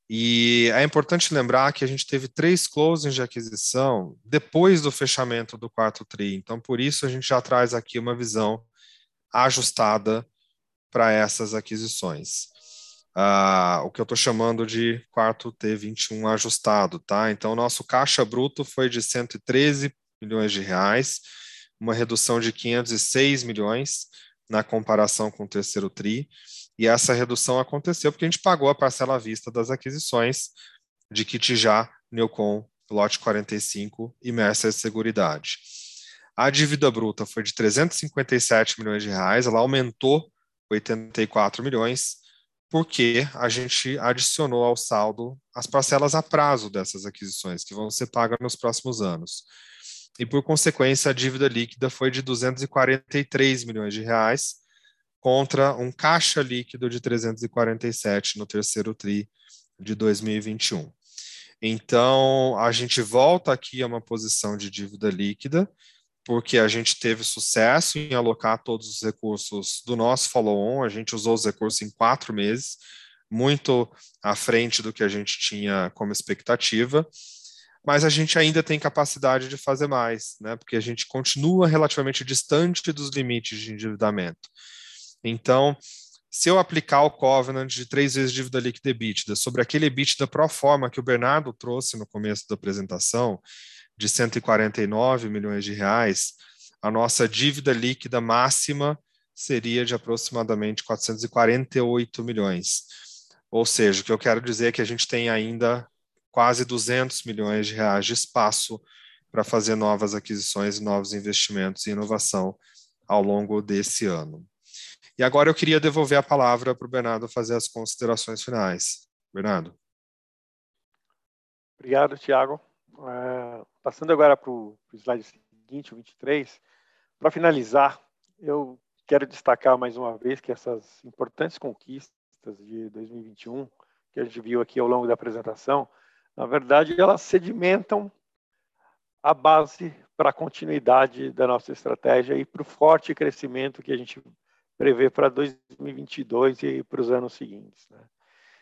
E é importante lembrar que a gente teve três closings de aquisição depois do fechamento do quarto TRI. Então, por isso, a gente já traz aqui uma visão ajustada para essas aquisições uh, o que eu estou chamando de quarto T21 ajustado, tá? Então, nosso caixa bruto foi de 113 milhões de reais, uma redução de 506 milhões na comparação com o terceiro TRI, e essa redução aconteceu porque a gente pagou a parcela à vista das aquisições de Kitijá, Neocon lote 45 e Mercer Seguridade. A dívida bruta foi de 357 milhões de reais, ela aumentou 84 milhões, porque a gente adicionou ao saldo as parcelas a prazo dessas aquisições, que vão ser pagas nos próximos anos. E, por consequência, a dívida líquida foi de 243 milhões de reais, contra um caixa líquido de 347 no terceiro TRI de 2021. Então, a gente volta aqui a uma posição de dívida líquida, porque a gente teve sucesso em alocar todos os recursos do nosso follow-on, a gente usou os recursos em quatro meses, muito à frente do que a gente tinha como expectativa, mas a gente ainda tem capacidade de fazer mais, né? Porque a gente continua relativamente distante dos limites de endividamento. Então, se eu aplicar o covenant de três vezes dívida líquida EBITDA sobre aquele EBITDA pro forma que o Bernardo trouxe no começo da apresentação, de 149 milhões de reais, a nossa dívida líquida máxima seria de aproximadamente 448 milhões. Ou seja, o que eu quero dizer é que a gente tem ainda quase 200 milhões de reais de espaço para fazer novas aquisições, novos investimentos em inovação ao longo desse ano. E agora eu queria devolver a palavra para o Bernardo fazer as considerações finais. Bernardo. Obrigado, Tiago. Passando agora para o slide seguinte, o 23, para finalizar, eu quero destacar mais uma vez que essas importantes conquistas de 2021, que a gente viu aqui ao longo da apresentação, na verdade, elas sedimentam a base para a continuidade da nossa estratégia e para o forte crescimento que a gente prevê para 2022 e para os anos seguintes. Né?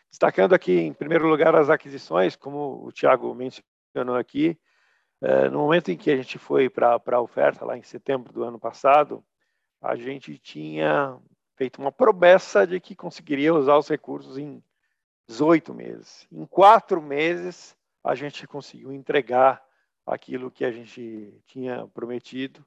Destacando aqui, em primeiro lugar, as aquisições, como o Tiago mencionou aqui, no momento em que a gente foi para a oferta, lá em setembro do ano passado, a gente tinha feito uma promessa de que conseguiria usar os recursos em 18 meses. Em quatro meses, a gente conseguiu entregar aquilo que a gente tinha prometido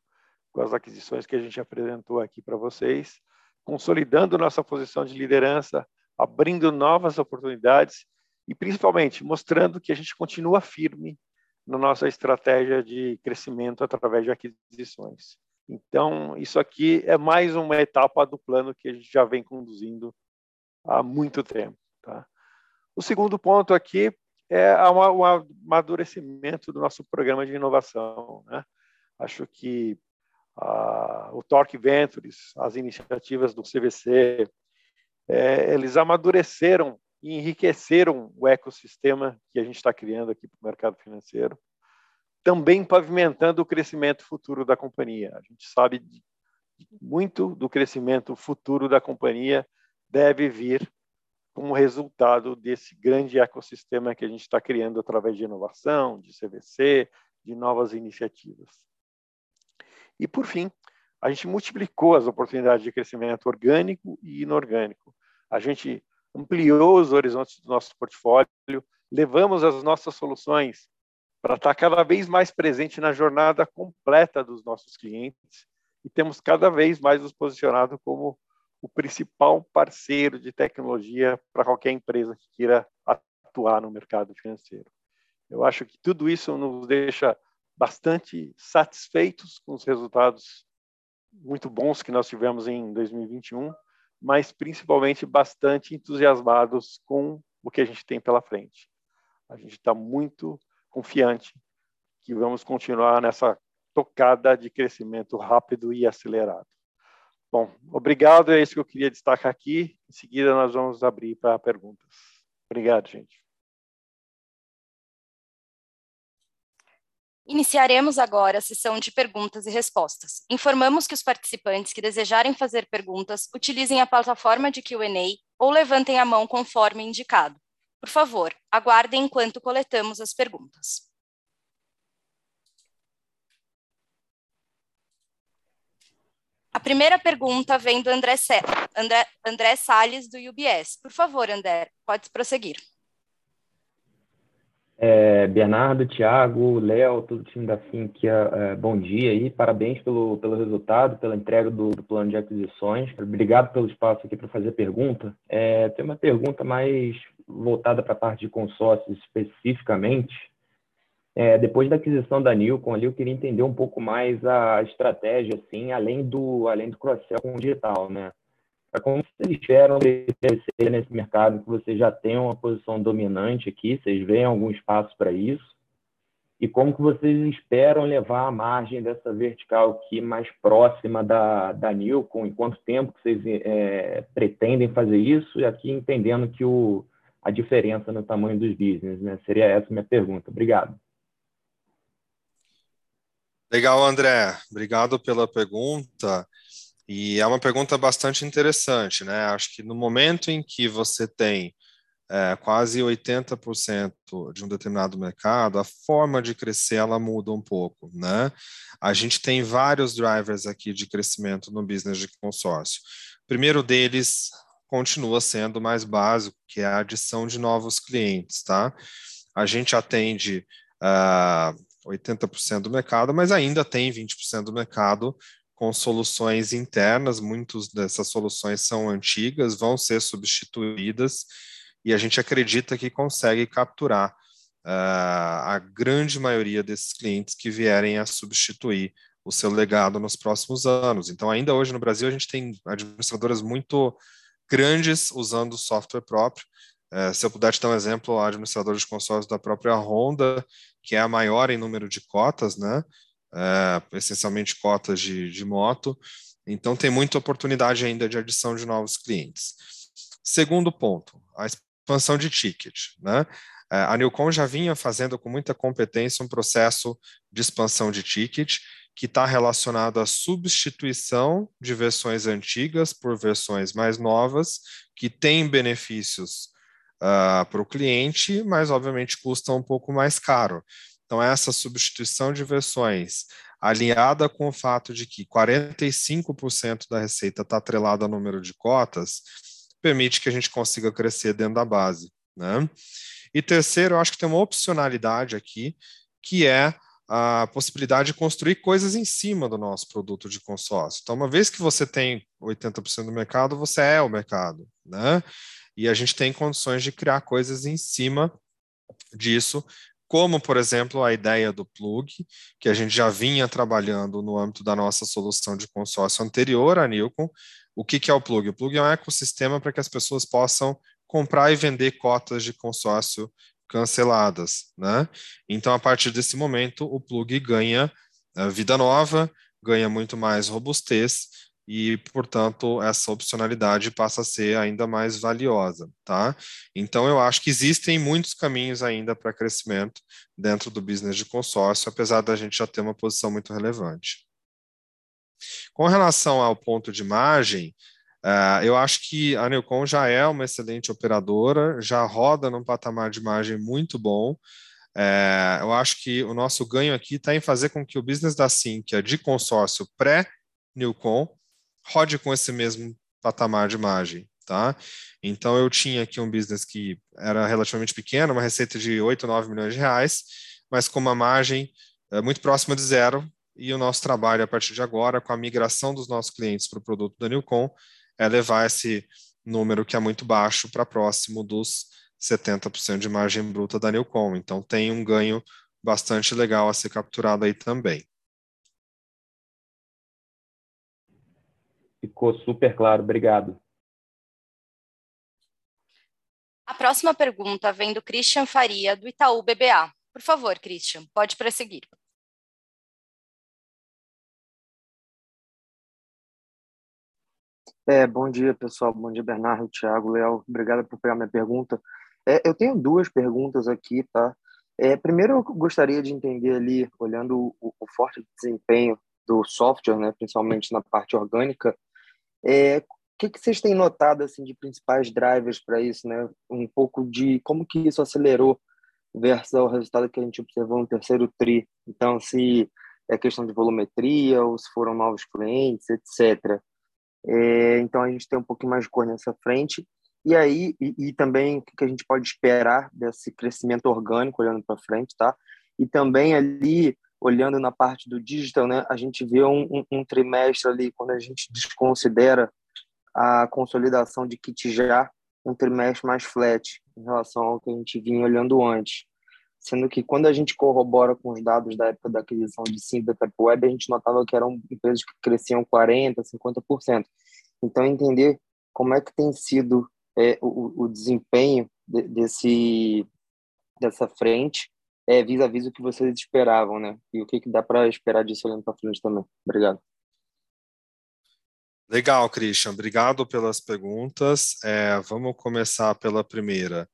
com as aquisições que a gente apresentou aqui para vocês, consolidando nossa posição de liderança, abrindo novas oportunidades e principalmente mostrando que a gente continua firme na nossa estratégia de crescimento através de aquisições. Então, isso aqui é mais uma etapa do plano que a gente já vem conduzindo há muito tempo. Tá? O segundo ponto aqui é o amadurecimento do nosso programa de inovação. Né? Acho que o Torque Ventures, as iniciativas do CVC, é, eles amadureceram e enriqueceram o ecossistema que a gente está criando aqui para o mercado financeiro, também pavimentando o crescimento futuro da companhia. A gente sabe de, muito do crescimento futuro da companhia deve vir como resultado desse grande ecossistema que a gente está criando através de inovação, de CVC, de novas iniciativas. E, por fim, a gente multiplicou as oportunidades de crescimento orgânico e inorgânico. A gente ampliou os horizontes do nosso portfólio, levamos as nossas soluções para estar cada vez mais presente na jornada completa dos nossos clientes e temos cada vez mais nos posicionado como o principal parceiro de tecnologia para qualquer empresa que queira atuar no mercado financeiro. Eu acho que tudo isso nos deixa bastante satisfeitos com os resultados muito bons que nós tivemos em 2021 mas principalmente bastante entusiasmados com o que a gente tem pela frente. A gente está muito confiante que vamos continuar nessa tocada de crescimento rápido e acelerado. Bom, obrigado, é isso que eu queria destacar aqui. Em seguida, nós vamos abrir para perguntas. Obrigado, gente. Iniciaremos agora a sessão de perguntas e respostas. Informamos que os participantes que desejarem fazer perguntas utilizem a plataforma de Q&A ou levantem a mão conforme indicado. Por favor, aguardem enquanto coletamos as perguntas. A primeira pergunta vem do André, André, André Salles, do UBS. Por favor, André, pode prosseguir. É, Bernardo, Thiago, Léo, todo o time da Finquia, é, bom dia aí, parabéns pelo, pelo resultado, pela entrega do, do plano de aquisições. Obrigado pelo espaço aqui para fazer pergunta. É, tem uma pergunta mais voltada para a parte de consórcios especificamente. É, depois da aquisição da Nilcon, ali eu queria entender um pouco mais a estratégia, assim, além do além do cross-sell com o digital, né? Como vocês esperam crescer nesse mercado que vocês já têm uma posição dominante aqui? Vocês veem algum espaço para isso? E como que vocês esperam levar a margem dessa vertical aqui mais próxima da, da Nilcon? Em quanto tempo que vocês é, pretendem fazer isso? E aqui entendendo que o, a diferença no tamanho dos business, né? Seria essa minha pergunta. Obrigado. Legal, André. Obrigado pela pergunta. E é uma pergunta bastante interessante, né? Acho que no momento em que você tem é, quase 80% de um determinado mercado, a forma de crescer ela muda um pouco, né? A gente tem vários drivers aqui de crescimento no business de consórcio. O primeiro deles continua sendo mais básico, que é a adição de novos clientes, tá? A gente atende uh, 80% do mercado, mas ainda tem 20% do mercado com soluções internas, muitas dessas soluções são antigas, vão ser substituídas, e a gente acredita que consegue capturar uh, a grande maioria desses clientes que vierem a substituir o seu legado nos próximos anos. Então, ainda hoje no Brasil, a gente tem administradoras muito grandes usando software próprio. Uh, se eu puder te dar um exemplo, a administradora de consórcios da própria Honda, que é a maior em número de cotas, né? Uh, essencialmente cotas de, de moto. Então, tem muita oportunidade ainda de adição de novos clientes. Segundo ponto, a expansão de ticket. Né? É, a Newcom já vinha fazendo com muita competência um processo de expansão de ticket que está relacionado à substituição de versões antigas por versões mais novas, que têm benefícios uh, para o cliente, mas obviamente custam um pouco mais caro. Então, essa substituição de versões, aliada com o fato de que 45% da receita está atrelada ao número de cotas, permite que a gente consiga crescer dentro da base. Né? E terceiro, eu acho que tem uma opcionalidade aqui, que é a possibilidade de construir coisas em cima do nosso produto de consórcio. Então, uma vez que você tem 80% do mercado, você é o mercado, né? E a gente tem condições de criar coisas em cima disso, como, por exemplo, a ideia do plug, que a gente já vinha trabalhando no âmbito da nossa solução de consórcio anterior à Nilcon, o que, que é o plug? O plug é um ecossistema para que as pessoas possam comprar e vender cotas de consórcio canceladas, né? Então, a partir desse momento, o plug ganha uh, vida nova, ganha muito mais robustez e, portanto, essa opcionalidade passa a ser ainda mais valiosa, tá? Então, eu acho que existem muitos caminhos ainda para crescimento dentro do business de consórcio, apesar da gente já ter uma posição muito relevante. Com relação ao ponto de margem, uh, eu acho que a Newcom já é uma excelente operadora, já roda num patamar de margem muito bom. Uh, eu acho que o nosso ganho aqui está em fazer com que o business da Sinqia de consórcio pré-Newcom rode com esse mesmo patamar de margem. Tá? Então, eu tinha aqui um business que era relativamente pequeno, uma receita de 8, 9 milhões de reais, mas com uma margem uh, muito próxima de zero, e o nosso trabalho a partir de agora, com a migração dos nossos clientes para o produto da Newcom, é levar esse número que é muito baixo para próximo dos 70% de margem bruta da Newcom. Então, tem um ganho bastante legal a ser capturado aí também. Ficou super claro, obrigado. A próxima pergunta vem do Christian Faria, do Itaú BBA. Por favor, Christian, pode prosseguir. É, bom dia, pessoal. Bom dia, Bernardo, Thiago, Léo. Obrigado por pegar minha pergunta. É, eu tenho duas perguntas aqui, tá? É, primeiro, eu gostaria de entender ali, olhando o, o, forte desempenho do software, né, principalmente na parte orgânica, é, o que, que vocês têm notado assim de principais drivers para isso, né? Um pouco de como que isso acelerou versus o resultado que a gente observou no terceiro tri. Então, se é questão de volumetria ou se foram novos clientes, etc. É, então a gente tem um pouquinho mais de cor nessa frente. E aí, e, e também o que a gente pode esperar desse crescimento orgânico olhando para frente, tá? E também ali, olhando na parte do digital, né, a gente vê um, um, trimestre ali, quando a gente desconsidera a consolidação de kit já, um trimestre mais flat em relação ao que a gente vinha olhando antes. sendo que quando a gente corrobora com os dados da época da aquisição de Simples Web, a gente notava que eram empresas que cresciam 40%, 50%. Então, entender como é que tem sido é, o, o, desempenho de, desse, dessa frente é, vis-a-vis -vis o que vocês esperavam, né? E o que, que dá para esperar disso olhando para frente também. Obrigado. Legal, Christian. Obrigado pelas perguntas. É, vamos começar pela primeira.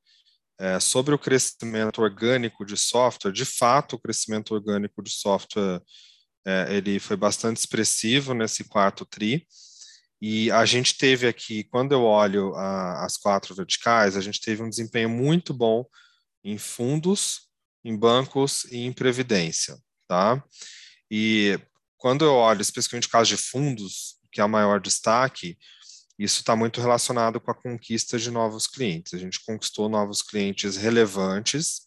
É, sobre o crescimento orgânico de software, de fato, o crescimento orgânico de software é, ele foi bastante expressivo nesse quarto TRI. E a gente teve aqui, quando eu olho a, as quatro verticais, a gente teve um desempenho muito bom em fundos, em bancos e em previdência, tá? E quando eu olho especificamente o caso de fundos, que é o maior destaque, isso está muito relacionado com a conquista de novos clientes. A gente conquistou novos clientes relevantes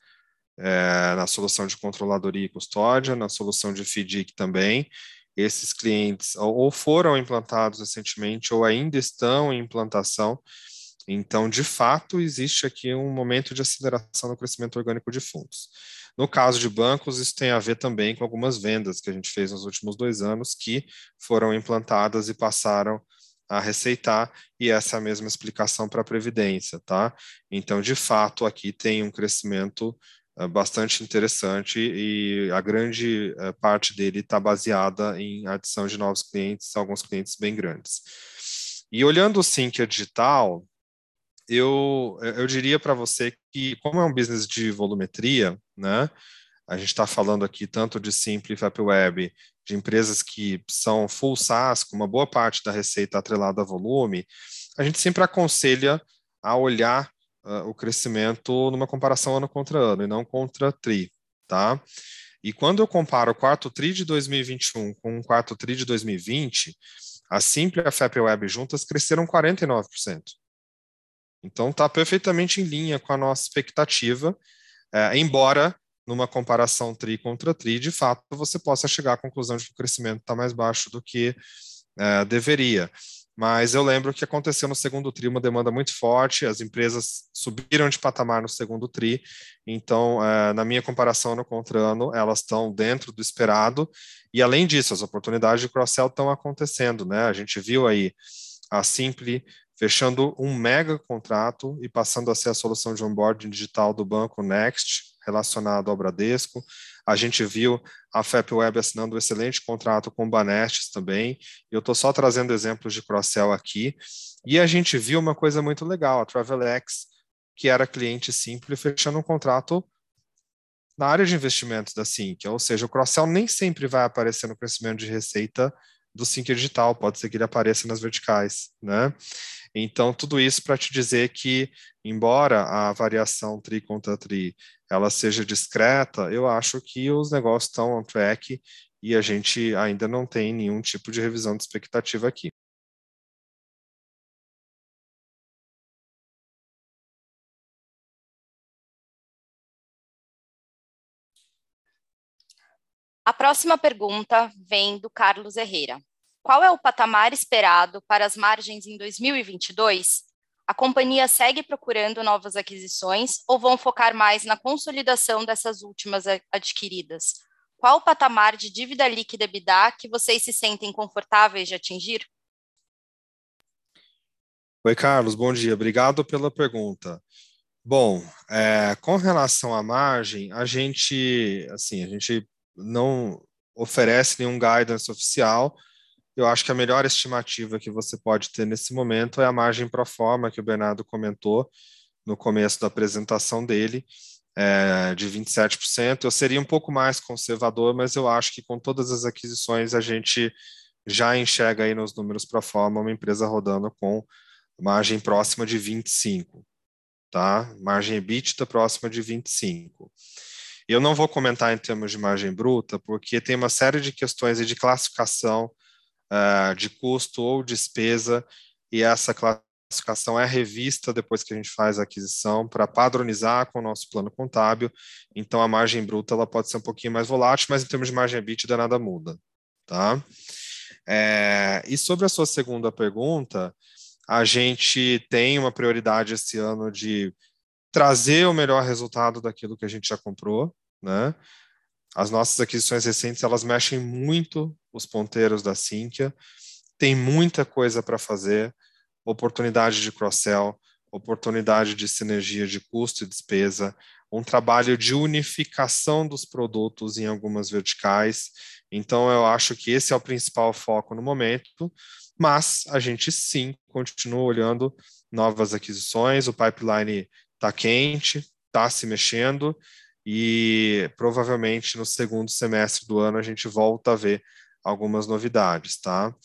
é, na solução de controladoria e custódia, na solução de FDIC também. Esses clientes ou foram implantados recentemente ou ainda estão em implantação. Então, de fato, existe aqui um momento de aceleração no crescimento orgânico de fundos. No caso de bancos, isso tem a ver também com algumas vendas que a gente fez nos últimos dois anos que foram implantadas e passaram a receitar, e essa é a mesma explicação para a Previdência, tá? Então, de fato, aqui tem um crescimento uh, bastante interessante e a grande uh, parte dele está baseada em adição de novos clientes, alguns clientes bem grandes. E olhando o Sinqia Digital, eu, eu diria para você que, como é um business de volumetria, né? A gente está falando aqui tanto de Simple Web, de empresas que são full SaaS, com uma boa parte da receita atrelada a volume, a gente sempre aconselha a olhar uh, o crescimento numa comparação ano contra ano e não contra TRI, tá? E quando eu comparo o quarto TRI de 2021 com o quarto TRI de 2020, a Simple e a FAP Web juntas cresceram 49%. Então, está perfeitamente em linha com a nossa expectativa, é, embora numa comparação TRI contra TRI, de fato, você possa chegar à conclusão de que o crescimento está mais baixo do que é, deveria. Mas eu lembro que aconteceu no segundo TRI uma demanda muito forte, as empresas subiram de patamar no segundo TRI, então, é, na minha comparação ano contra ano, elas estão dentro do esperado, e além disso, as oportunidades de cross-sell estão acontecendo, né? A gente viu aí a Simple fechando um mega contrato e passando a ser a solução de onboarding digital do banco Next, relacionado ao Bradesco. A gente viu a FEPWeb assinando um excelente contrato com o Banestes também. Eu estou só trazendo exemplos de cross-sell aqui. E a gente viu uma coisa muito legal, a Travelex, que era cliente simples, fechando um contrato na área de investimentos da Sync, ou seja, o cross-sell nem sempre vai aparecer no crescimento de receita do Sync Digital, pode ser que ele apareça nas verticais, né? Então, tudo isso para te dizer que, embora a variação tri contra tri ela seja discreta, eu acho que os negócios estão on track e a gente ainda não tem nenhum tipo de revisão de expectativa aqui. A próxima pergunta vem do Carlos Herrera. Qual é o patamar esperado para as margens em 2022? A companhia segue procurando novas aquisições ou vão focar mais na consolidação dessas últimas adquiridas? Qual o patamar de dívida líquida EBITDA que vocês se sentem confortáveis de atingir? Oi, Carlos, bom dia. Obrigado pela pergunta. Bom, é, com relação à margem, a gente, assim, a gente não oferece nenhum guidance oficial, eu acho que a melhor estimativa que você pode ter nesse momento é a margem pro forma que o Bernardo comentou no começo da apresentação dele, é, de 27%. Eu seria um pouco mais conservador, mas eu acho que com todas as aquisições a gente já enxerga aí nos números pro forma uma empresa rodando com margem próxima de 25, tá? Margem EBITDA próxima de 25. Eu não vou comentar em termos de margem bruta, porque tem uma série de questões de classificação uh, de custo ou despesa, e essa classificação é revista depois que a gente faz a aquisição para padronizar com o nosso plano contábil. Então, a margem bruta ela pode ser um pouquinho mais volátil, mas em termos de margem EBITDA nada muda. Tá? É, e sobre a sua segunda pergunta, a gente tem uma prioridade esse ano de trazer o melhor resultado daquilo que a gente já comprou, né? As nossas aquisições recentes, elas mexem muito os ponteiros da Sinqia, tem muita coisa para fazer, oportunidade de cross-sell, oportunidade de sinergia de custo e despesa, um trabalho de unificação dos produtos em algumas verticais. Então, eu acho que esse é o principal foco no momento, mas a gente sim continua olhando novas aquisições, o pipeline está quente, está se mexendo, e provavelmente no segundo semestre do ano a gente volta a ver algumas novidades, tá?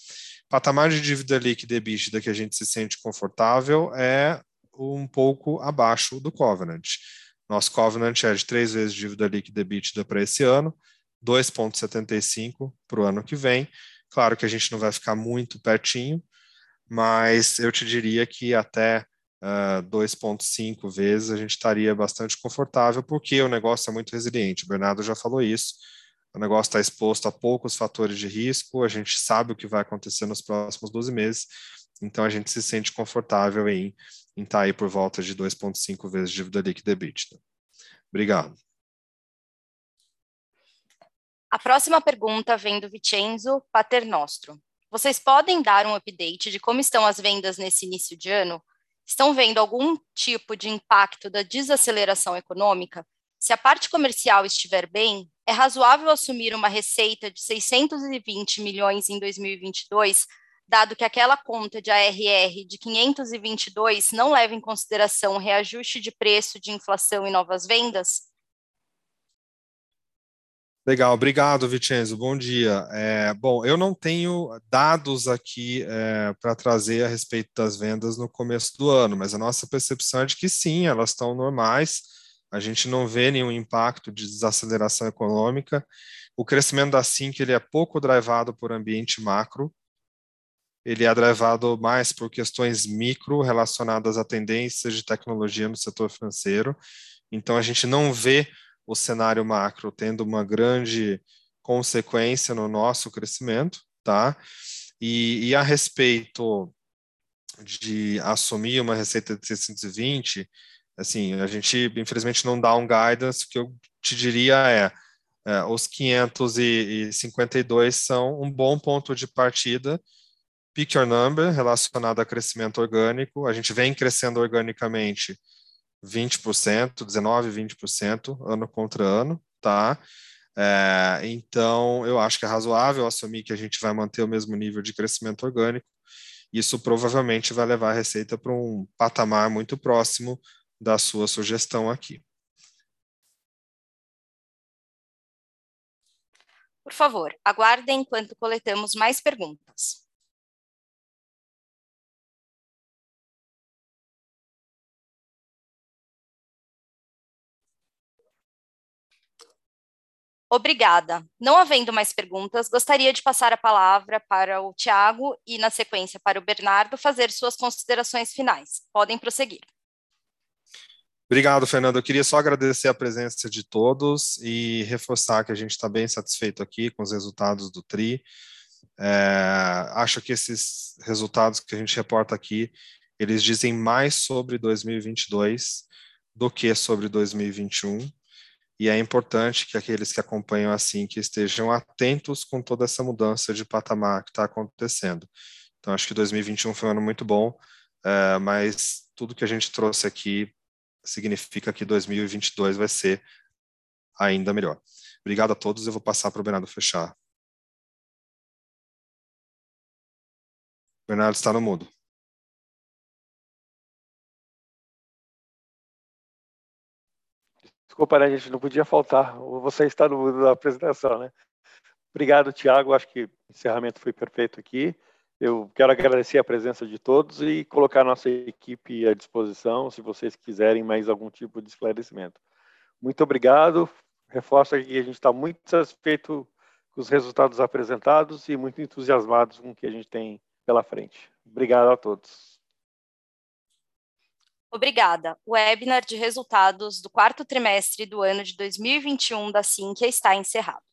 Patamar de dívida líquida e EBITDA que a gente se sente confortável é um pouco abaixo do covenant. Nosso covenant é de três vezes dívida líquida e para esse ano, 2,75 para o ano que vem. Claro que a gente não vai ficar muito pertinho, mas eu te diria que até uh, ah, 2,5 vezes, a gente estaria bastante confortável, porque o negócio é muito resiliente. O Bernardo já falou isso. O negócio está exposto a poucos fatores de risco, a gente sabe o que vai acontecer nos próximos 12 meses, então a gente se sente confortável em estar tá aí por volta de 2,5 vezes dívida líquida EBITDA. Obrigado. A próxima pergunta vem do Vincenzo Paternostro. Vocês podem dar um update de como estão as vendas nesse início de ano? Estão vendo algum tipo de impacto da desaceleração econômica? Se a parte comercial estiver bem, é razoável assumir uma receita de 620 milhões em 2022, dado que aquela conta de ARR de 522 não leva em consideração o reajuste de preço de inflação e novas vendas? Legal, obrigado, Vicenzo. Bom dia. É, bom, eu não tenho dados aqui é, para trazer a respeito das vendas no começo do ano, mas a nossa percepção é de que sim, elas estão normais. A gente não vê nenhum impacto de desaceleração econômica. O crescimento da SINC ele é pouco drivado por ambiente macro, ele é drivado mais por questões micro relacionadas a tendências de tecnologia no setor financeiro. Então, a gente não vê o cenário macro tendo uma grande consequência no nosso crescimento, tá? E, e a respeito de assumir uma receita de 620, assim, a gente infelizmente não dá um guidance, o que eu te diria é, é os 552 são um bom ponto de partida, pick your number relacionado a crescimento orgânico, a gente vem crescendo organicamente 20%, 19%, 20% ano contra ano, tá? É, então, eu acho que é razoável assumir que a gente vai manter o mesmo nível de crescimento orgânico. Isso provavelmente vai levar a receita para um patamar muito próximo da sua sugestão aqui. Por favor, aguardem enquanto coletamos mais perguntas. Obrigada. Não havendo mais perguntas, gostaria de passar a palavra para o Tiago e, na sequência, para o Bernardo fazer suas considerações finais. Podem prosseguir. Obrigado, Fernando. Eu queria só agradecer a presença de todos e reforçar que a gente está bem satisfeito aqui com os resultados do TRI. É, acho que esses resultados que a gente reporta aqui, eles dizem mais sobre 2022 do que sobre 2021 e é importante que aqueles que acompanham assim que estejam atentos com toda essa mudança de patamar que está acontecendo. Então, acho que 2021 foi um ano muito bom, é, mas tudo que a gente trouxe aqui significa que 2022 vai ser ainda melhor. Obrigado a todos, eu vou passar para o Bernardo fechar. Bernardo está no mudo. Desculpa, né, gente não podia faltar. Você está no mundo da apresentação, né? Obrigado, Tiago. Acho que o encerramento foi perfeito aqui. Eu quero agradecer a presença de todos e colocar nossa equipe à disposição se vocês quiserem mais algum tipo de esclarecimento. Muito obrigado. Reforço que a gente está muito satisfeito com os resultados apresentados e muito entusiasmados com o que a gente tem pela frente. Obrigado a todos. Obrigada. O webinar de resultados do quarto trimestre do ano de 2021 da Sinqia está encerrado.